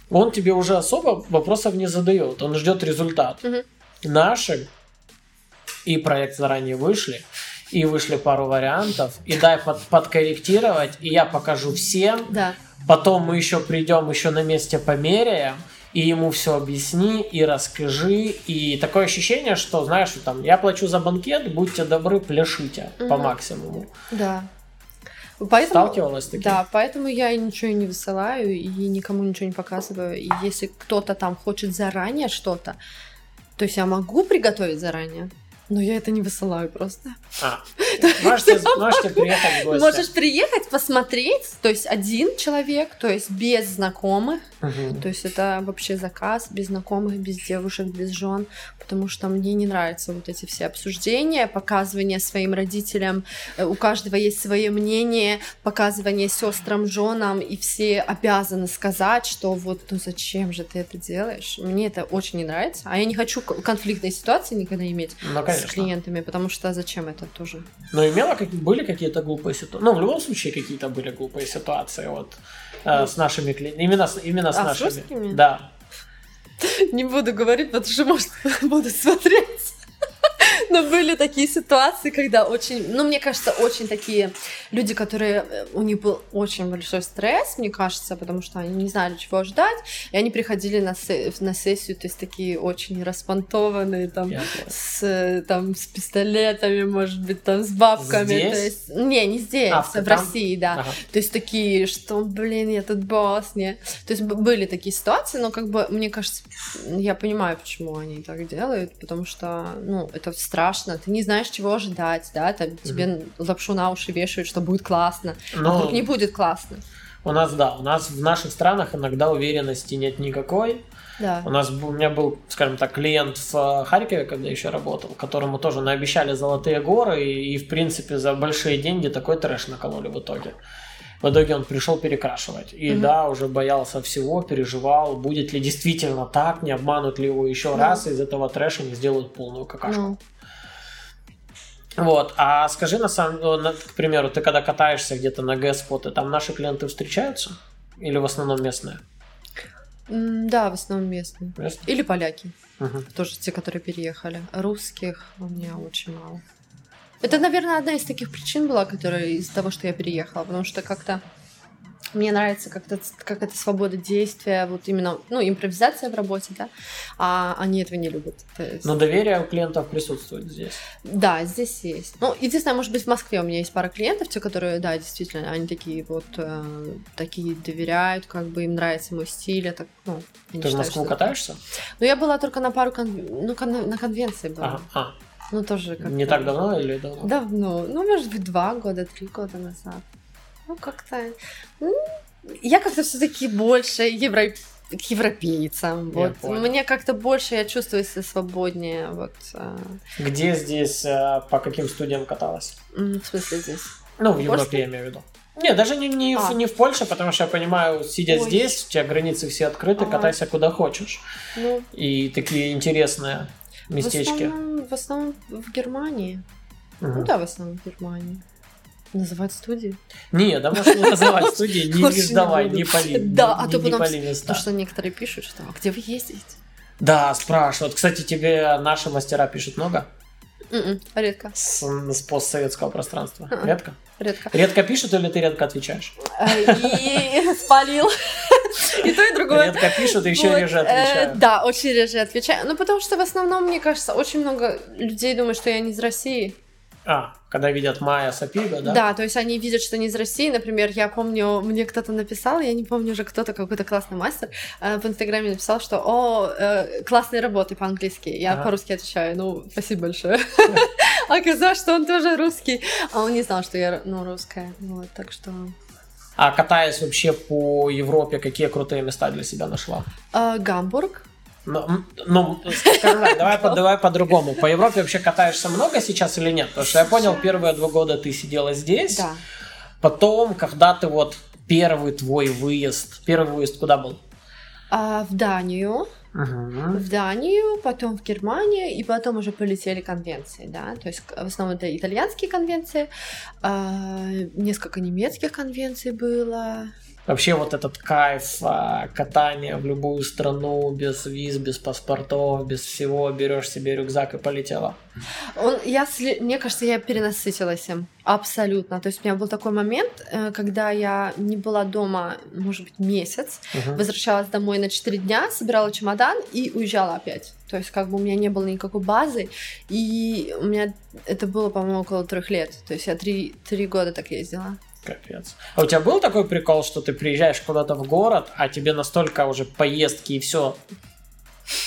он тебе уже особо вопросов не задает, он ждет результат. Мгм. Наши и проект заранее вышли, и вышли пару вариантов, и дай под- подкорректировать, и я покажу всем, Да. потом мы еще придем, еще на месте померяем, и ему все объясни, и расскажи, и такое ощущение, что, знаешь, там, я плачу за банкет, будьте добры, пляшите по Мгм. максимуму. Да. Поэтому, Сталкивалась с таким? Да, поэтому я и ничего не высылаю и никому ничего не показываю. И если кто-то там хочет заранее что-то, то есть я могу приготовить заранее, но я это не высылаю просто. А, можете, можете приехать в гости. Можешь приехать, посмотреть, то есть один человек, то есть без знакомых, Мгм. то есть это вообще заказ без знакомых, без девушек, без жен, потому что мне не нравятся вот эти все обсуждения, показывание своим родителям, Э, у каждого есть свое мнение, показывание сестрам, женам, и все обязаны сказать, что вот, ну зачем же ты это делаешь? Мне это очень не нравится, а я не хочу конфликтной ситуации никогда иметь с конечно. С клиентами, потому что зачем это тоже? Но имела, как, были какие-то глупые ситуации? Ну, в любом случае, какие-то были глупые ситуации вот э, с нашими клиентами. Именно с, именно с А, с нашими. русскими? Да. Не буду говорить, потому что, может, буду смотреть. Но были такие ситуации, когда очень, ну, мне кажется, очень такие люди, которые, э, у них был очень большой стресс, мне кажется, потому что они не знали, чего ждать, и они приходили на, се- на сессию, то есть такие очень распонтованные, там, с, там, с пистолетами, может быть, там, с бабками. Здесь? То есть, не, не здесь, А, в, в-? России, да. Ага. То есть такие, что, блин, я тут босс, не. То есть были такие ситуации, но как бы, мне кажется, я понимаю, почему они так делают, потому что, ну, это страшно, ты не знаешь, чего ожидать, да, там тебе лапшу на уши вешают, что будет классно, а Но вдруг не будет классно. у нас, да, у нас в наших странах иногда уверенности нет никакой. Да. У нас у меня был, скажем так, клиент в э, Харькове, когда еще работал, которому тоже наобещали золотые горы, и, и, в принципе за большие деньги такой трэш накололи в итоге. В итоге он пришел перекрашивать. И Мгм. да, уже боялся всего, переживал, будет ли действительно так, не обманут ли его еще Ну. раз, и из этого трэша не сделают полную какашку. Ну, Вот, а скажи, на самом на- к примеру, ты когда катаешься где-то на г-споты, там наши клиенты встречаются? Или в основном местные? да, в основном местные. Местные? Или поляки, Мгм. тоже те, которые переехали. Русских у меня очень мало. Это, наверное, одна из таких причин была, которая из-за того, что я переехала, потому что как-то мне нравится как-то как это свобода действия, вот именно, ну, импровизация в работе, да, а они этого не любят. То есть- Но доверие у клиентов присутствует здесь. Да, здесь есть. Ну, единственное, может быть, в Москве у меня есть пара клиентов, те, которые, да, действительно, они такие вот, э, такие доверяют, как бы им нравится мой стиль, это, ну, Ты в считаю, Москву что- катаешься? Ну, я была только на пару, кон- ну, кон- на конвенции была. Ага. А, Ну, тоже как не так давно или давно? Давно. Ну, может быть, два года, три года назад. Ну, как-то... м, Я как-то все таки больше евро... к европейцам. Я Вот. понял. Мне как-то больше, я чувствую себя свободнее. Вот. а, Где здесь, э, по каким студиям каталась? В смысле здесь? Ну, в Польше? Европе я имею в виду. Не, даже не, не, в, А. не в Польше, потому что я понимаю, сидя Ой. здесь, у тебя границы все открыты, Ага. катайся куда хочешь. Ну, И такие интересные местечки. В основном, в основном в Германии. Мгм. Ну да, в основном в Германии. Называть студии. Не, да можешь не называть студии, не, Лучше не пали. Да, а то потом. Потому что некоторые пишут, что «А где вы ездите? Да, спрашивают. Кстати, тебе наши мастера пишут много М-м, редко, с, с постсоветского пространства? Ага. Редко? редко. Редко пишут или ты редко отвечаешь? А, И спалил. И то, и другое. Редко пишут и еще Вот, реже э, отвечают. Да, очень реже отвечаю. Ну, потому что в основном, мне кажется, очень много людей думают, что я не из России. А, когда видят Майя Сапига, да? Да, то есть они видят, что не из России. Например, я помню, мне кто-то написал, я не помню уже кто-то, какой-то классный мастер, э, в Инстаграме написал, что «О, э, классные работы по-английски». Я Ага. по-русски отвечаю, ну, спасибо большое. Оказалось, что он тоже русский. А он не знал, что я, ну, русская. Вот, так что... А катаясь вообще по Европе, какие крутые места для себя нашла? А, Гамбург. Ну, ну, скажем так, давай, по- давай по-другому. По Европе вообще катаешься много сейчас или нет? Потому что я понял, первые два года ты сидела здесь. Да. Потом, когда ты вот первый твой выезд, первый выезд куда был? А, в Данию. Мгм. в Данию, потом в Германию, и потом уже полетели конвенции, да, то есть в основном это итальянские конвенции, а, несколько немецких конвенций было. Вообще вот этот кайф а, катания в любую страну без виз, без паспортов, без всего, берешь себе рюкзак и полетела. Он, я, мне кажется, я перенасытилась им абсолютно. То есть у меня был такой момент, э, когда я не была дома, может быть, месяц, Мгм. возвращалась домой на 4 дня, собирала чемодан и уезжала опять. То есть как бы у меня не было никакой базы, и у меня это было, по-моему, около трех лет. То есть я три, три года так ездила. Капец. А у тебя был такой прикол, что ты приезжаешь куда-то в город, а тебе настолько уже поездки и все.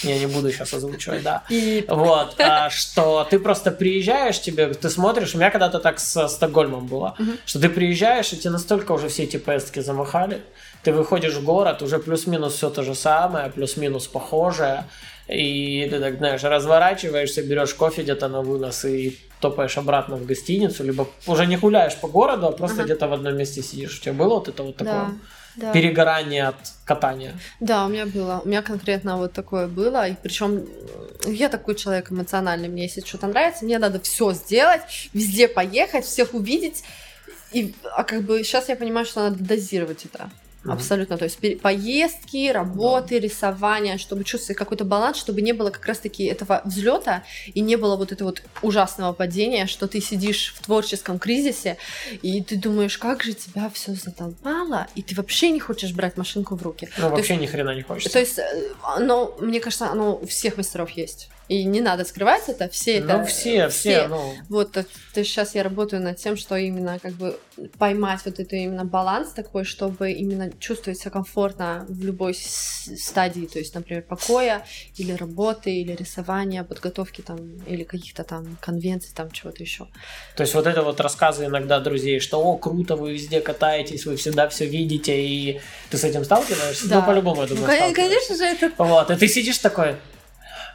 Я не буду сейчас озвучивать, да. И Вот, а, что ты просто приезжаешь, тебе, ты смотришь, у меня когда-то так с Стокгольмом было, Мгм. что ты приезжаешь, и тебе настолько уже все эти поездки замахали, ты выходишь в город, уже плюс-минус все то же самое, плюс-минус похожее, и ты так, знаешь, разворачиваешься, берешь кофе где-то на вынос и топаешь обратно в гостиницу, либо уже не гуляешь по городу, а просто Ага. где-то в одном месте сидишь. У тебя было вот это вот такое да, да. перегорание от катания? Да, у меня было. У меня конкретно вот такое было. И причем я такой человек эмоциональный, мне если что-то нравится, мне надо все сделать, везде поехать, всех увидеть. И, а как бы сейчас я понимаю, что надо дозировать это. Mm-hmm. Абсолютно. То есть поездки, работы, yeah. рисование, чтобы чувствовать какой-то баланс, чтобы не было как раз-таки этого взлета и не было вот этого вот ужасного падения, что ты сидишь в творческом кризисе и ты думаешь, как же тебя все задолбало, и ты вообще не хочешь брать машинку в руки. Ну, вообще есть, ни хрена не хочется. То есть, оно, мне кажется, оно у всех мастеров есть. И не надо скрывать это, все это... Ну, все, все, все. Ну... Вот, то, то сейчас я работаю над тем, что именно как бы поймать вот это именно баланс такой, чтобы именно чувствовать себя комфортно в любой стадии, то есть, например, покоя или работы, или рисования, подготовки там, или каких-то там конвенций, там чего-то еще. То есть вот это вот рассказы иногда друзей, что о, круто, вы везде катаетесь, вы всегда все видите, и ты с этим сталкиваешься? Ну, да. Ну, по-любому, я думаю, ну, Конечно же, это... Вот, и ты сидишь такой,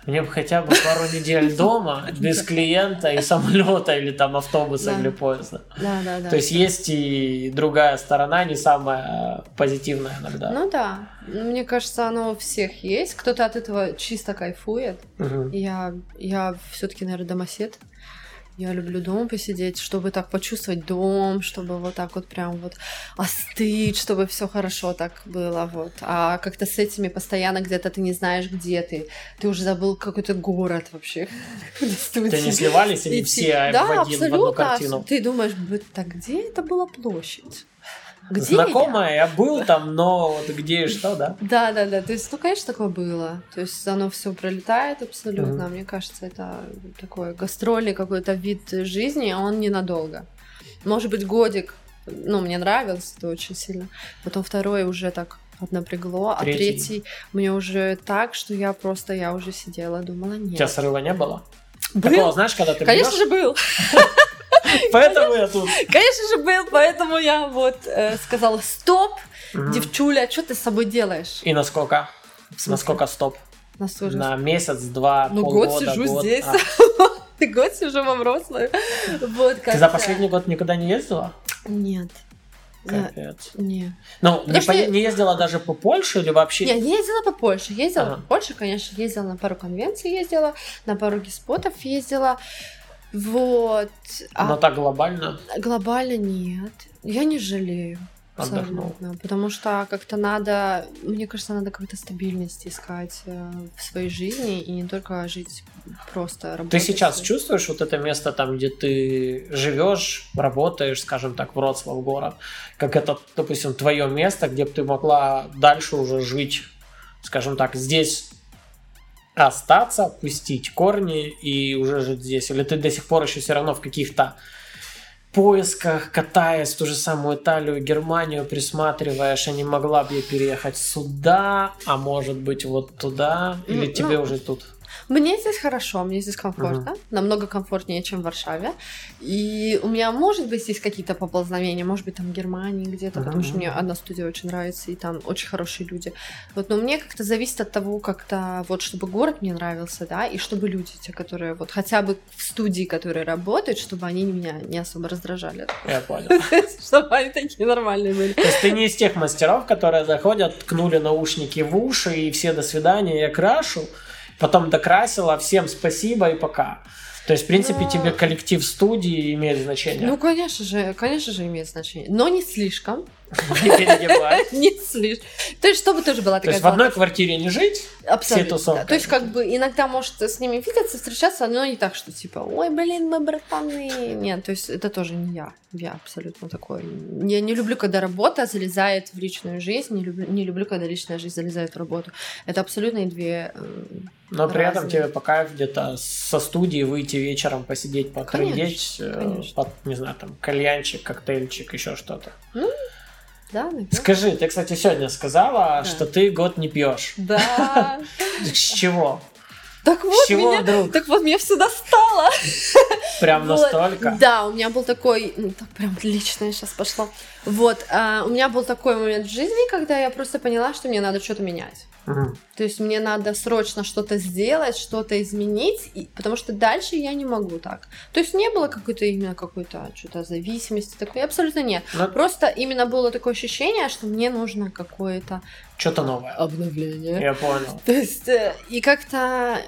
мне бы хотя бы пару недель дома, без клиента и самолета или там автобуса или поезда. Да, да, да. То есть есть и другая сторона, не самая позитивная иногда. Ну да. Мне кажется, оно у всех есть. Кто-то от этого чисто кайфует. Я, я все-таки, наверное, домосед. Я люблю дома посидеть, чтобы так почувствовать дом, чтобы вот так вот прям вот остыть, чтобы все хорошо так было, вот. А как-то с этими постоянно где-то ты не знаешь, где ты. Ты уже забыл какой-то город вообще. Ты не сливались они все в одну картину? Ты думаешь, так где это была площадь? Где Знакомая, я? я был там, но вот где и что, да? Да, да, да. То есть, ну, конечно, такое было. То есть оно все пролетает абсолютно. Mm-hmm. Мне кажется, это такой гастрольный какой-то вид жизни, а он ненадолго. Может быть, годик. Ну, мне нравилось это очень сильно. Потом второй уже так поднапрягло, третий. а третий мне уже так, что я просто, я уже сидела, думала, нет. У тебя срыва не было? Был? Такого, знаешь, когда ты Конечно же был. Поэтому я тут. Конечно же был, поэтому я вот э, сказала стоп, девчуля, что ты с собой делаешь? И насколько? Насколько стоп? На, на месяц, два, ну, полгода, год сижу год. здесь. А. Ты год сижу во. Вот, Ты за последний год никуда не ездила? Нет. Капец. Нет. Ну, не, по... не ездила даже по Польше или вообще? Я ездила по Польше. Ездила ага. по Польше, конечно, ездила на пару конвенций, ездила, на пару геспотов ездила. Вот. А Но а так глобально? Глобально нет. Я не жалею. Отдохнул. Потому что как-то надо, мне кажется, надо как-то стабильность искать э, в своей жизни и не только жить просто работать. Ты сейчас чувствуешь вот это место там, где ты живешь, работаешь, скажем так, Вроцлав город, как это, допустим, твое место, где бы ты могла дальше уже жить, скажем так, здесь остаться, пустить корни и уже жить здесь? Или ты до сих пор еще все равно в каких-то поисках, катаясь в ту же самую Италию, Германию, присматриваешь, а не могла бы я переехать сюда, а может быть вот туда, или ну, тебе уже тут? Мне здесь хорошо, мне здесь комфортно, uh-huh. намного комфортнее, чем в Варшаве. И у меня, может быть, здесь какие-то поползновения, может быть, там в Германии где-то, uh-huh. потому что мне одна студия очень нравится, и там очень хорошие люди. Вот, но мне как-то зависит от того, как-то, вот, чтобы город мне нравился, да, и чтобы люди, те, которые вот хотя бы в студии, которые работают, чтобы они меня не особо раздражали. Я понял. Чтобы они такие нормальные были. То есть ты не из тех мастеров, которые заходят, ткнули наушники в уши, и все до свидания, я крашу, потом докрасила, всем спасибо и пока. То есть, в принципе, Но... тебе коллектив студии имеет значение. Ну, конечно же, конечно же, имеет значение. Но не слишком. Не слишком. То есть, чтобы тоже была такая... То есть, в одной квартире не жить? Абсолютно. То есть, как бы, иногда, может, с ними видеться, встречаться, но не так, что, типа, ой, блин, мы братаны. Нет, то есть, это тоже не я. Я абсолютно такой. Я не люблю, когда работа залезает в личную жизнь, не люблю, не люблю когда личная жизнь залезает в работу. Это абсолютно две э, но при этом тебе по кайфу где-то со студии выйти вечером, посидеть, потрындеть, э, под, не знаю, там, кальянчик, коктейльчик, еще что-то. Ну, да, наверное. Скажи, ты, кстати, сегодня сказала, да. что ты год не пьешь. Да. С чего? Так вот, чего меня, вдруг? так вот, мне все достало. Прям настолько? Да, у меня был такой, ну, так прям личное сейчас пошло. Вот, а, у меня был такой момент в жизни, когда я просто поняла, что мне надо что-то менять. Угу. То есть мне надо срочно что-то сделать, что-то изменить, и, потому что дальше я не могу так. То есть не было какой-то именно какой-то что-то зависимости такой, абсолютно нет. Но... Просто именно было такое ощущение, что мне нужно какое-то что-то новое. Обновление. Я понял. То есть, э, и как-то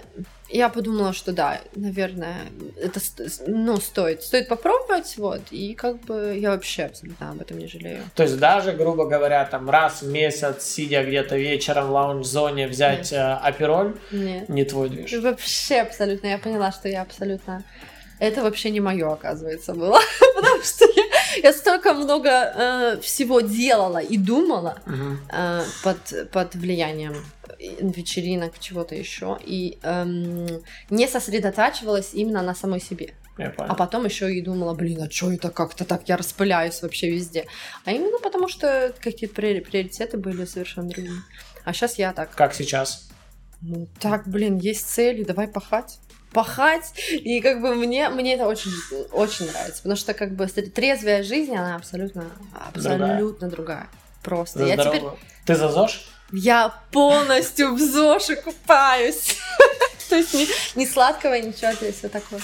я подумала, что да, наверное, это ну, стоит. Стоит попробовать, вот, и как бы я вообще абсолютно об этом не жалею. То есть даже, грубо говоря, там раз в месяц, сидя где-то вечером в лаунж-зоне, взять э, апероль, Нет. не твой движ? Вообще абсолютно. Я поняла, что я абсолютно... Это вообще не мое, оказывается, было. Потому что я, я столько много э, всего делала и думала Мгм. э, под, под влиянием вечеринок, чего-то еще, и эм, не сосредотачивалась именно на самой себе. А потом еще и думала, блин, а что это как-то так, я распыляюсь вообще везде. А именно потому, что какие-то приори- приоритеты были совершенно другими. А сейчас я так, Как сейчас? ну так, блин, есть цели, давай пахать. Пахать, и как бы мне, мне это очень, очень нравится, потому что как бы трезвая жизнь, она абсолютно, абсолютно другая. Просто. За Я теперь. Ты за ЗОЖ? Я полностью в ЗОЖе купаюсь. То есть ни сладкого, ничего, то есть вот такое.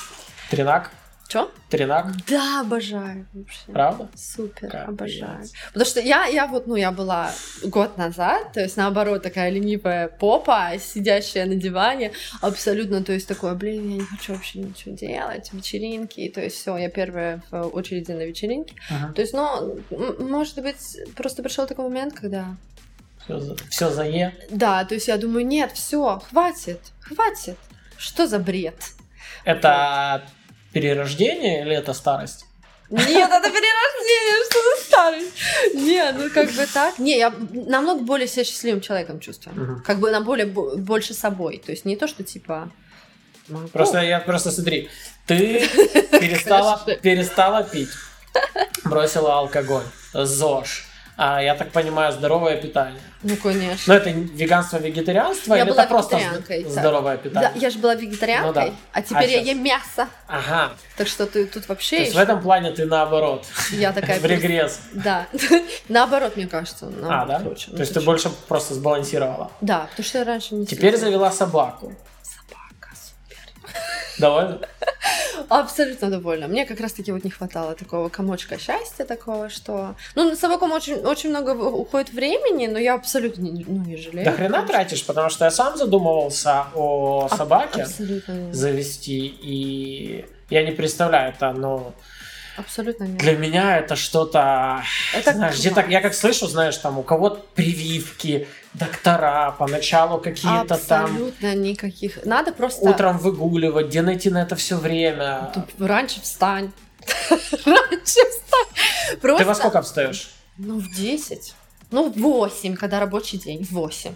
Тринак? Чё? Тринак? Да, обожаю вообще. Правда? Супер, Капец. обожаю. Потому что я, я вот, ну, я была год назад, то есть наоборот такая ленивая попа, сидящая на диване, абсолютно, то есть такое, блин, я не хочу вообще ничего делать, вечеринки, то есть все, я первая в очереди на вечеринке. Ага. То есть, ну, может быть, просто пришел такой момент, когда Все за, все за Е. Да, то есть я думаю, нет, все, хватит, хватит. Что за бред? Это перерождение или это старость? Нет, это перерождение, что за старость? Не, ну как бы так. Не, я намного более себя счастливым человеком чувствую. Мгм. Как бы на более бо- больше собой. То есть не то, что типа. могу. Просто я просто смотри, ты перестала, перестала пить, бросила алкоголь, ЗОЖ. А я так понимаю, здоровое питание. Ну, конечно. Но это веганство, вегетарианство Я или была это просто да. здоровое Да, питание? я же была вегетарианкой, Ну да. а теперь А я щас? ем мясо. Ага. Так что ты тут То вообще есть в этом плане ты наоборот, я такая в регресс. Да. Наоборот, мне кажется. А, да? То есть ты больше просто сбалансировала. Да, потому что я раньше не Теперь завела собаку. Довольно? Абсолютно довольна. Мне как раз-таки вот не хватало такого комочка счастья такого, что... Ну, на собаку очень, очень много уходит времени, но я абсолютно не, ну, не жалею. Да хрена конечно. тратишь, потому что я сам задумывался о собаке Абсолютно завести, и я не представляю это, но Абсолютно нет. для меня это что-то, Это знаешь, где-то, я как слышу, знаешь, там у кого-то прививки, доктора, поначалу какие-то там, Абсолютно никаких. Надо просто... утром выгуливать, где найти на это все время. Тут Раньше встань. Раньше встань. Просто... Ты во сколько встаешь? Ну, в 10. Ну, в 8, когда рабочий день. В 8.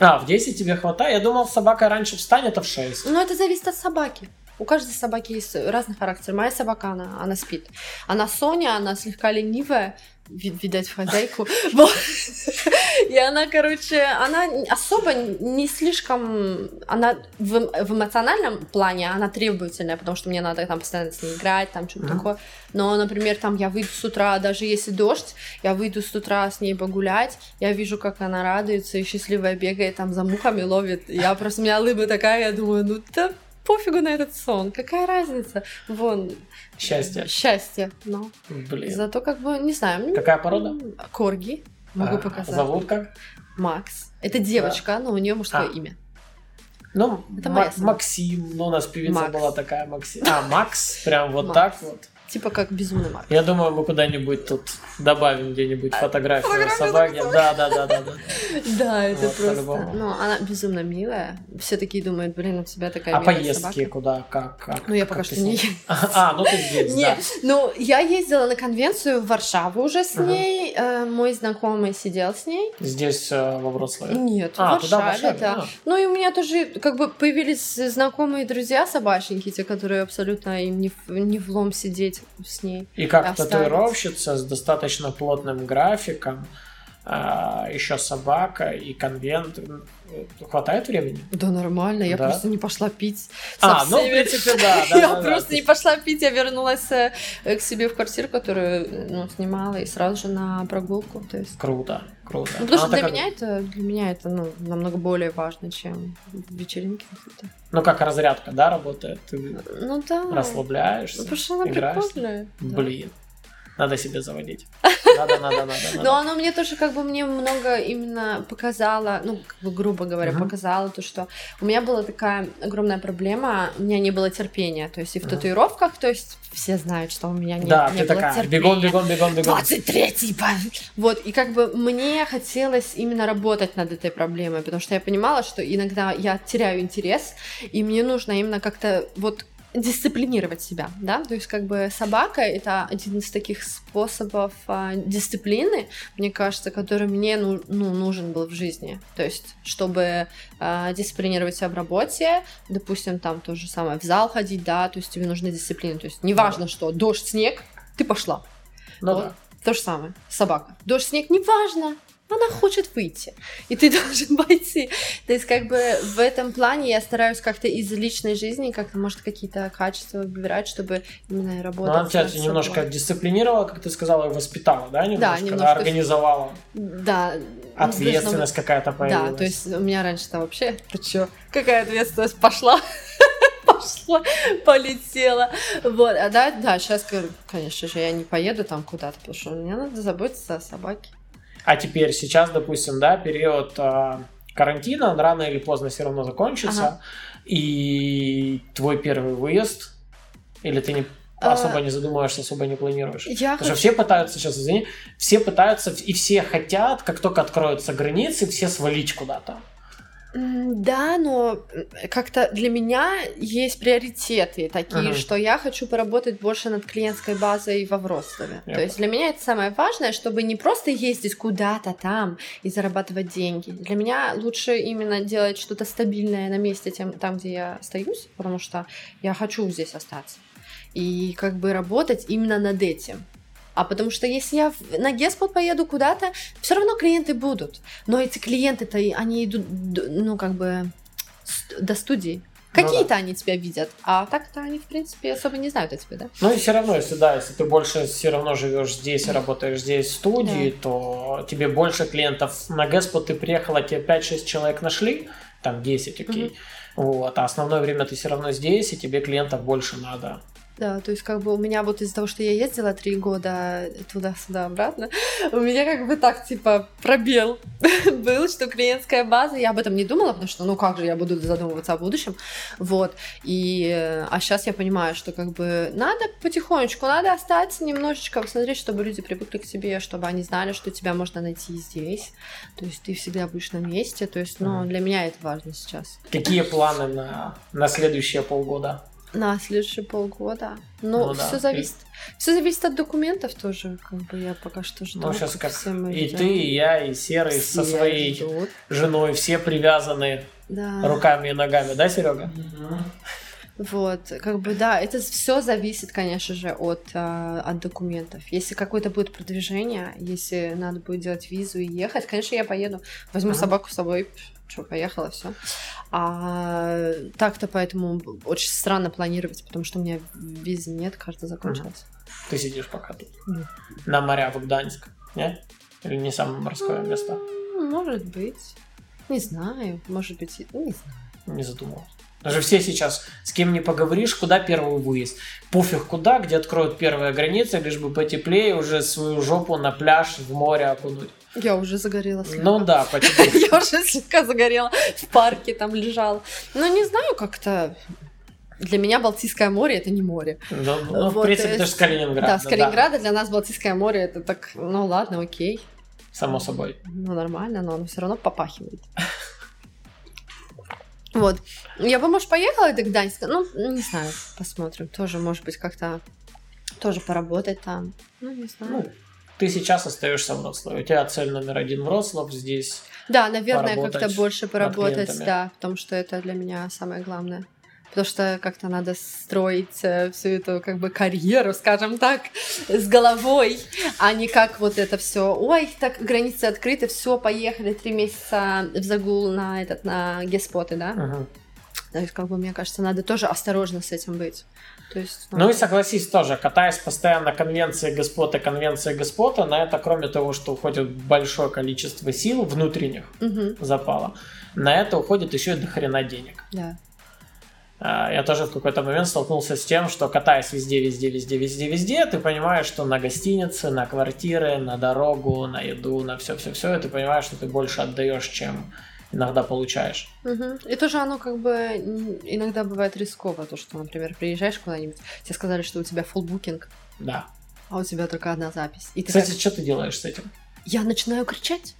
А, в 10 тебе хватает? Я думал, собака раньше встанет, а в 6. Но это зависит от собаки. У каждой собаки есть разный характер. Моя собака, она, она спит. Она Соня, она слегка ленивая, ви- видать, хозяйку. И она, короче, она особо не слишком... Она в, в эмоциональном плане, она требовательная, потому что мне надо там постоянно с ней играть, там что-то такое. Но, например, там я выйду с утра, даже если дождь, я выйду с утра с ней погулять, я вижу, как она радуется и счастливая бегает, там за мухами ловит. Я просто, у меня лыба такая, я думаю, ну да пофигу на этот сон, какая разница? Вон, Счастье. счастье, ну. Блин. Зато как бы, не знаю. Какая порода? Корги. Могу А, показать. Зовут как? Макс. Это девочка, но у нее мужское А. имя. Ну, Это моя. Максим, ну, у нас певица Макс. была такая Максим. А, Макс, прям вот Макс. так вот. Типа как безумный Макс. Я думаю, мы куда-нибудь тут добавим где-нибудь фотографию фотографию собаки. Да, да, да, да, да. Это просто. Ну, она безумно милая. Все такие думают, блин, у тебя такая А поездки куда, как, как? Ну, я пока что не А, ну ты здесь, да. Нет, ну я ездила на конвенцию в Варшаву уже с ней. э, мой знакомый сидел с ней. Здесь, э, во Вроцлаве. Нет, А, в в Варшаве, да. а. Ну и у меня тоже как бы появились знакомые друзья собачники, те, которые абсолютно им не, в- не влом сидеть с ней. И как оставить. татуировщица с достаточно плотным графиком, а, еще собака и конвент. Э, Хватает времени? Да нормально, я Да? просто не пошла пить. А, ну, в принципе, да. да, я да, да. просто не пошла пить, я вернулась э, к себе в квартиру, которую ну, снимала, и сразу же на прогулку. То есть Круто, круто. Ну, потому что для так- меня это для меня это ну, намного более важно, чем вечеринки какие-то. Ну, как разрядка, да, работает? Ты Ну да. Ну, расслабляешься, потому что она играешь. прикольная. да. Надо себе заводить. Надо, надо, надо. Но оно мне тоже как бы мне много именно показало, ну, как бы грубо говоря, показало то, что у меня была такая огромная проблема, у меня не было терпения. То есть и в татуировках, то есть все знают, что у меня не, да, не было такая, терпения. бегом, бегом, бегом, бегом. 23-й, вот, и как бы мне хотелось именно работать над этой проблемой, потому что я понимала, что иногда я теряю интерес, и мне нужно именно как-то вот дисциплинировать себя, да, то есть как бы собака это один из таких способов а, дисциплины, мне кажется, который мне ну, ну, нужен был в жизни, то есть чтобы а, дисциплинировать себя в работе, допустим, там то же самое в зал ходить, да, то есть тебе нужна дисциплина, то есть неважно Ну что, дождь, снег, ты пошла, Ну Вот. да. то же самое, собака, дождь, снег, неважно, она хочет выйти, и ты должен пойти. То есть, как бы в этом плане я стараюсь как-то из личной жизни, как-то, может, какие-то качества выбирать, чтобы именно Ну, работать. она тебя немножко дисциплинировала, как ты сказала, и воспитала, да, немножко, немножко. да, организовала. Да. Ответственность какая-то быть- появилась. Да, то есть у меня раньше-то вообще, ты чё, какая ответственность пошла? Пошла, полетела. Вот, а да, да, сейчас, конечно же, я не поеду там куда-то, потому что мне надо заботиться о собаке. А теперь сейчас, допустим, да, период а, карантина, он рано или поздно все равно закончится, Ага. и твой первый выезд, или ты не А, особо не задумываешься, особо не планируешь? Я Потому что хочу... все пытаются, сейчас извини, все пытаются и все хотят, как только откроются границы, все свалить куда-то. Да, но как-то для меня есть приоритеты такие, Ага. что я хочу поработать больше над клиентской базой во Вроцлаве. Я То есть для меня это самое важное, чтобы не просто ездить куда-то там и зарабатывать деньги. Для меня лучше именно делать что-то стабильное на месте, тем, там, где я остаюсь, потому что я хочу здесь остаться. И как бы работать именно над этим. А потому что если я на Геспот поеду куда-то, все равно клиенты будут. Но эти клиенты-то, они идут, ну, как бы, до студии. Ну Какие-то они тебя видят, а так-то они, в принципе, особо не знают о тебе, да? Ну и все равно, если да, если ты больше все равно живешь здесь и работаешь здесь в студии, то тебе больше клиентов. На Гэспо ты приехала, тебе 5-6 человек нашли, там 10, окей. Вот, а основное время ты все равно здесь, и тебе клиентов больше надо. Да, то есть как бы у меня вот из-за того, что я ездила три года туда-сюда обратно, у меня как бы так типа пробел был, что клиентская база, я об этом не думала, потому что ну как же я буду задумываться о будущем, вот, и, э, а сейчас я понимаю, что как бы надо потихонечку, надо остаться немножечко, посмотреть, чтобы люди привыкли к тебе, чтобы они знали, что тебя можно найти здесь, то есть ты всегда будешь на месте, то есть, ну, для меня это важно сейчас. Какие планы на, на следующие полгода? На следующие полгода. Ну Ну, да, все и- зависит. Все зависит от документов тоже, как бы я пока что жду. Ну, сейчас как все мы и ты, и я, и Серый со Все своей ждут. женой, все привязаны Да. руками и ногами, да, Серега? Вот, как бы да, это все зависит, конечно же, от, а, от документов. Если какое-то будет продвижение, если надо будет делать визу и ехать, конечно, я поеду. Возьму Ага. собаку с собой, что, поехала, все. А так-то поэтому очень странно планировать, потому что у меня визы нет, карта закончилась. Ты сидишь пока тут. На моря в Гданьск, не? Или не самое морское место? Может быть. Не знаю. Может быть, не знаю. Не задумывался. Даже все сейчас, с кем не поговоришь, куда первый выезд. Пофиг куда, где откроют первые границы, лишь бы потеплее уже свою жопу на пляж, в море окунуть. Я уже загорела слегка. Ну да, потеплее. Я уже слегка загорела. В парке там лежала. Ну, не знаю, как-то... Для меня Балтийское море это не море. Ну, ну, в Вот, принципе, э, даже с Калининграда. Да, с Калининграда для нас Балтийское море это так, ну ладно, окей. Само собой. Ну, нормально, но оно все равно попахивает. Вот. Я бы, может, поехала до Гданьска. Ну, не знаю, посмотрим. Тоже, может быть, как-то тоже поработать там. Ну, не знаю. Ну, ты сейчас остаешься в Вроцлаве. У тебя цель номер один Вроцлав здесь. Да, наверное, как-то больше поработать, да, потому что это для меня самое главное. Потому что как-то надо строить э, всю эту как бы карьеру, скажем так, с головой, а не как вот это все. Ой, так границы открыты, все, поехали три месяца в загул на этот на геспоты, да. Мгм. То есть, как бы, мне кажется, надо тоже осторожно с этим быть. То есть, Ну и согласись тоже, катаясь постоянно конвенции господа, конвенции господа, на это, кроме того, что уходит большое количество сил внутренних Мгм, запала, на это уходит еще и до хрена денег. да. А, я тоже в какой-то момент столкнулся с тем, что катаясь везде, везде, везде, везде, везде, ты понимаешь, что на гостиницы, на квартиры, на дорогу, на еду, на все-все-все, и ты понимаешь, что ты больше отдаешь, чем иногда получаешь. Угу. И тоже оно как бы иногда бывает рисково, то, что, например, приезжаешь куда-нибудь, тебе сказали, что у тебя full букинг. Да. А у тебя только одна запись. И Кстати, так... что ты делаешь с этим? Я начинаю кричать.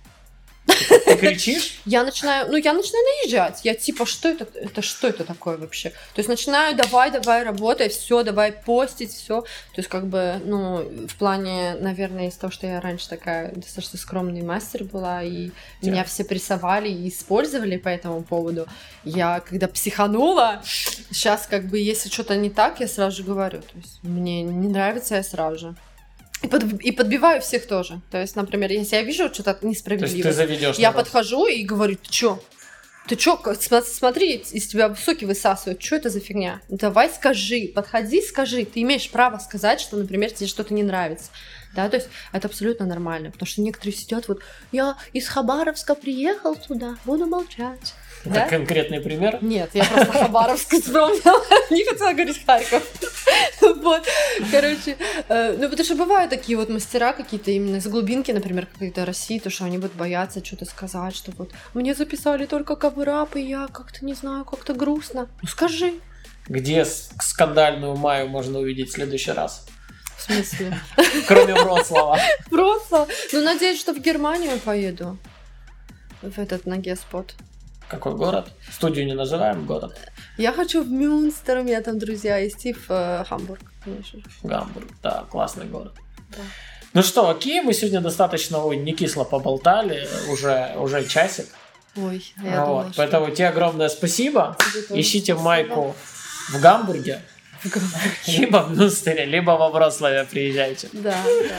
Ты кричишь? Я начинаю, ну, я начинаю наезжать. Я типа, что это, это что это такое вообще? То есть начинаю, давай, давай, работай, все, давай постить, все. То есть как бы, ну, в плане, наверное, из того, что я раньше такая достаточно скромный мастер была, и Тя. меня все прессовали и использовали по этому поводу, я когда психанула, сейчас как бы, если что-то не так, я сразу же говорю. То есть мне не нравится, я сразу же. И, под, и подбиваю всех тоже. То есть, например, если я вижу что-то несправедливое, ты заведешь я подхожу и говорю, ты чё? Ты чё, смотри, из тебя соки высасывают, что это за фигня? Давай скажи, подходи, скажи. Ты имеешь право сказать, что, например, тебе что-то не нравится. Да, то есть это абсолютно нормально, потому что некоторые сидят вот, я из Хабаровска приехал сюда, буду молчать. Да? конкретный пример? Нет, я просто Хабаровск вспомнила. Не хотела говорить Харьков. Вот, короче, э, ну потому что бывают такие вот мастера какие-то именно из глубинки, например, какой-то России, то что они будут бояться что-то сказать, что вот мне записали только каверап, и я как-то не знаю, как-то грустно. Ну скажи. Где скандальную Маю можно увидеть в следующий раз? В смысле? Кроме Вроцлава. Вроцлав? Ну, надеюсь, что в Германию поеду. В этот на спот. Какой город? Студию не называем, город. Я хочу в Мюнстер, у меня там друзья есть, и в э, Хамбург, конечно. Гамбург, да, классный город. Да. Ну что, окей, мы сегодня достаточно ой, не кисло поболтали, уже, уже часик. Ой, а я вот, думала, Поэтому что... тебе огромное спасибо. Ищите спасибо. майку в Гамбурге. В Гамбурге. Либо в Мюнстере, либо во Вроцлаве приезжайте. Да, да.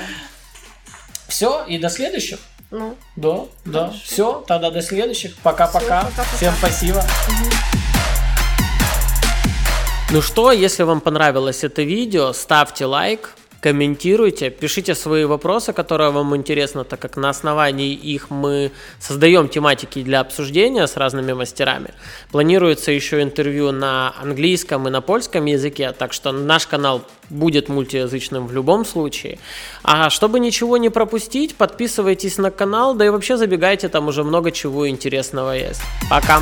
Все, и до следующих. Ну. Да, да. Все, тогда до следующих. Пока-пока. Всем спасибо. Угу. Ну что, если вам понравилось это видео, ставьте лайк, комментируйте, пишите свои вопросы, которые вам интересны, так как на основании их мы создаем тематики для обсуждения с разными мастерами. Планируется еще интервью на английском и на польском языке, так что наш канал будет мультиязычным в любом случае. А чтобы ничего не пропустить, подписывайтесь на канал, да и вообще забегайте, там уже много чего интересного есть. Пока!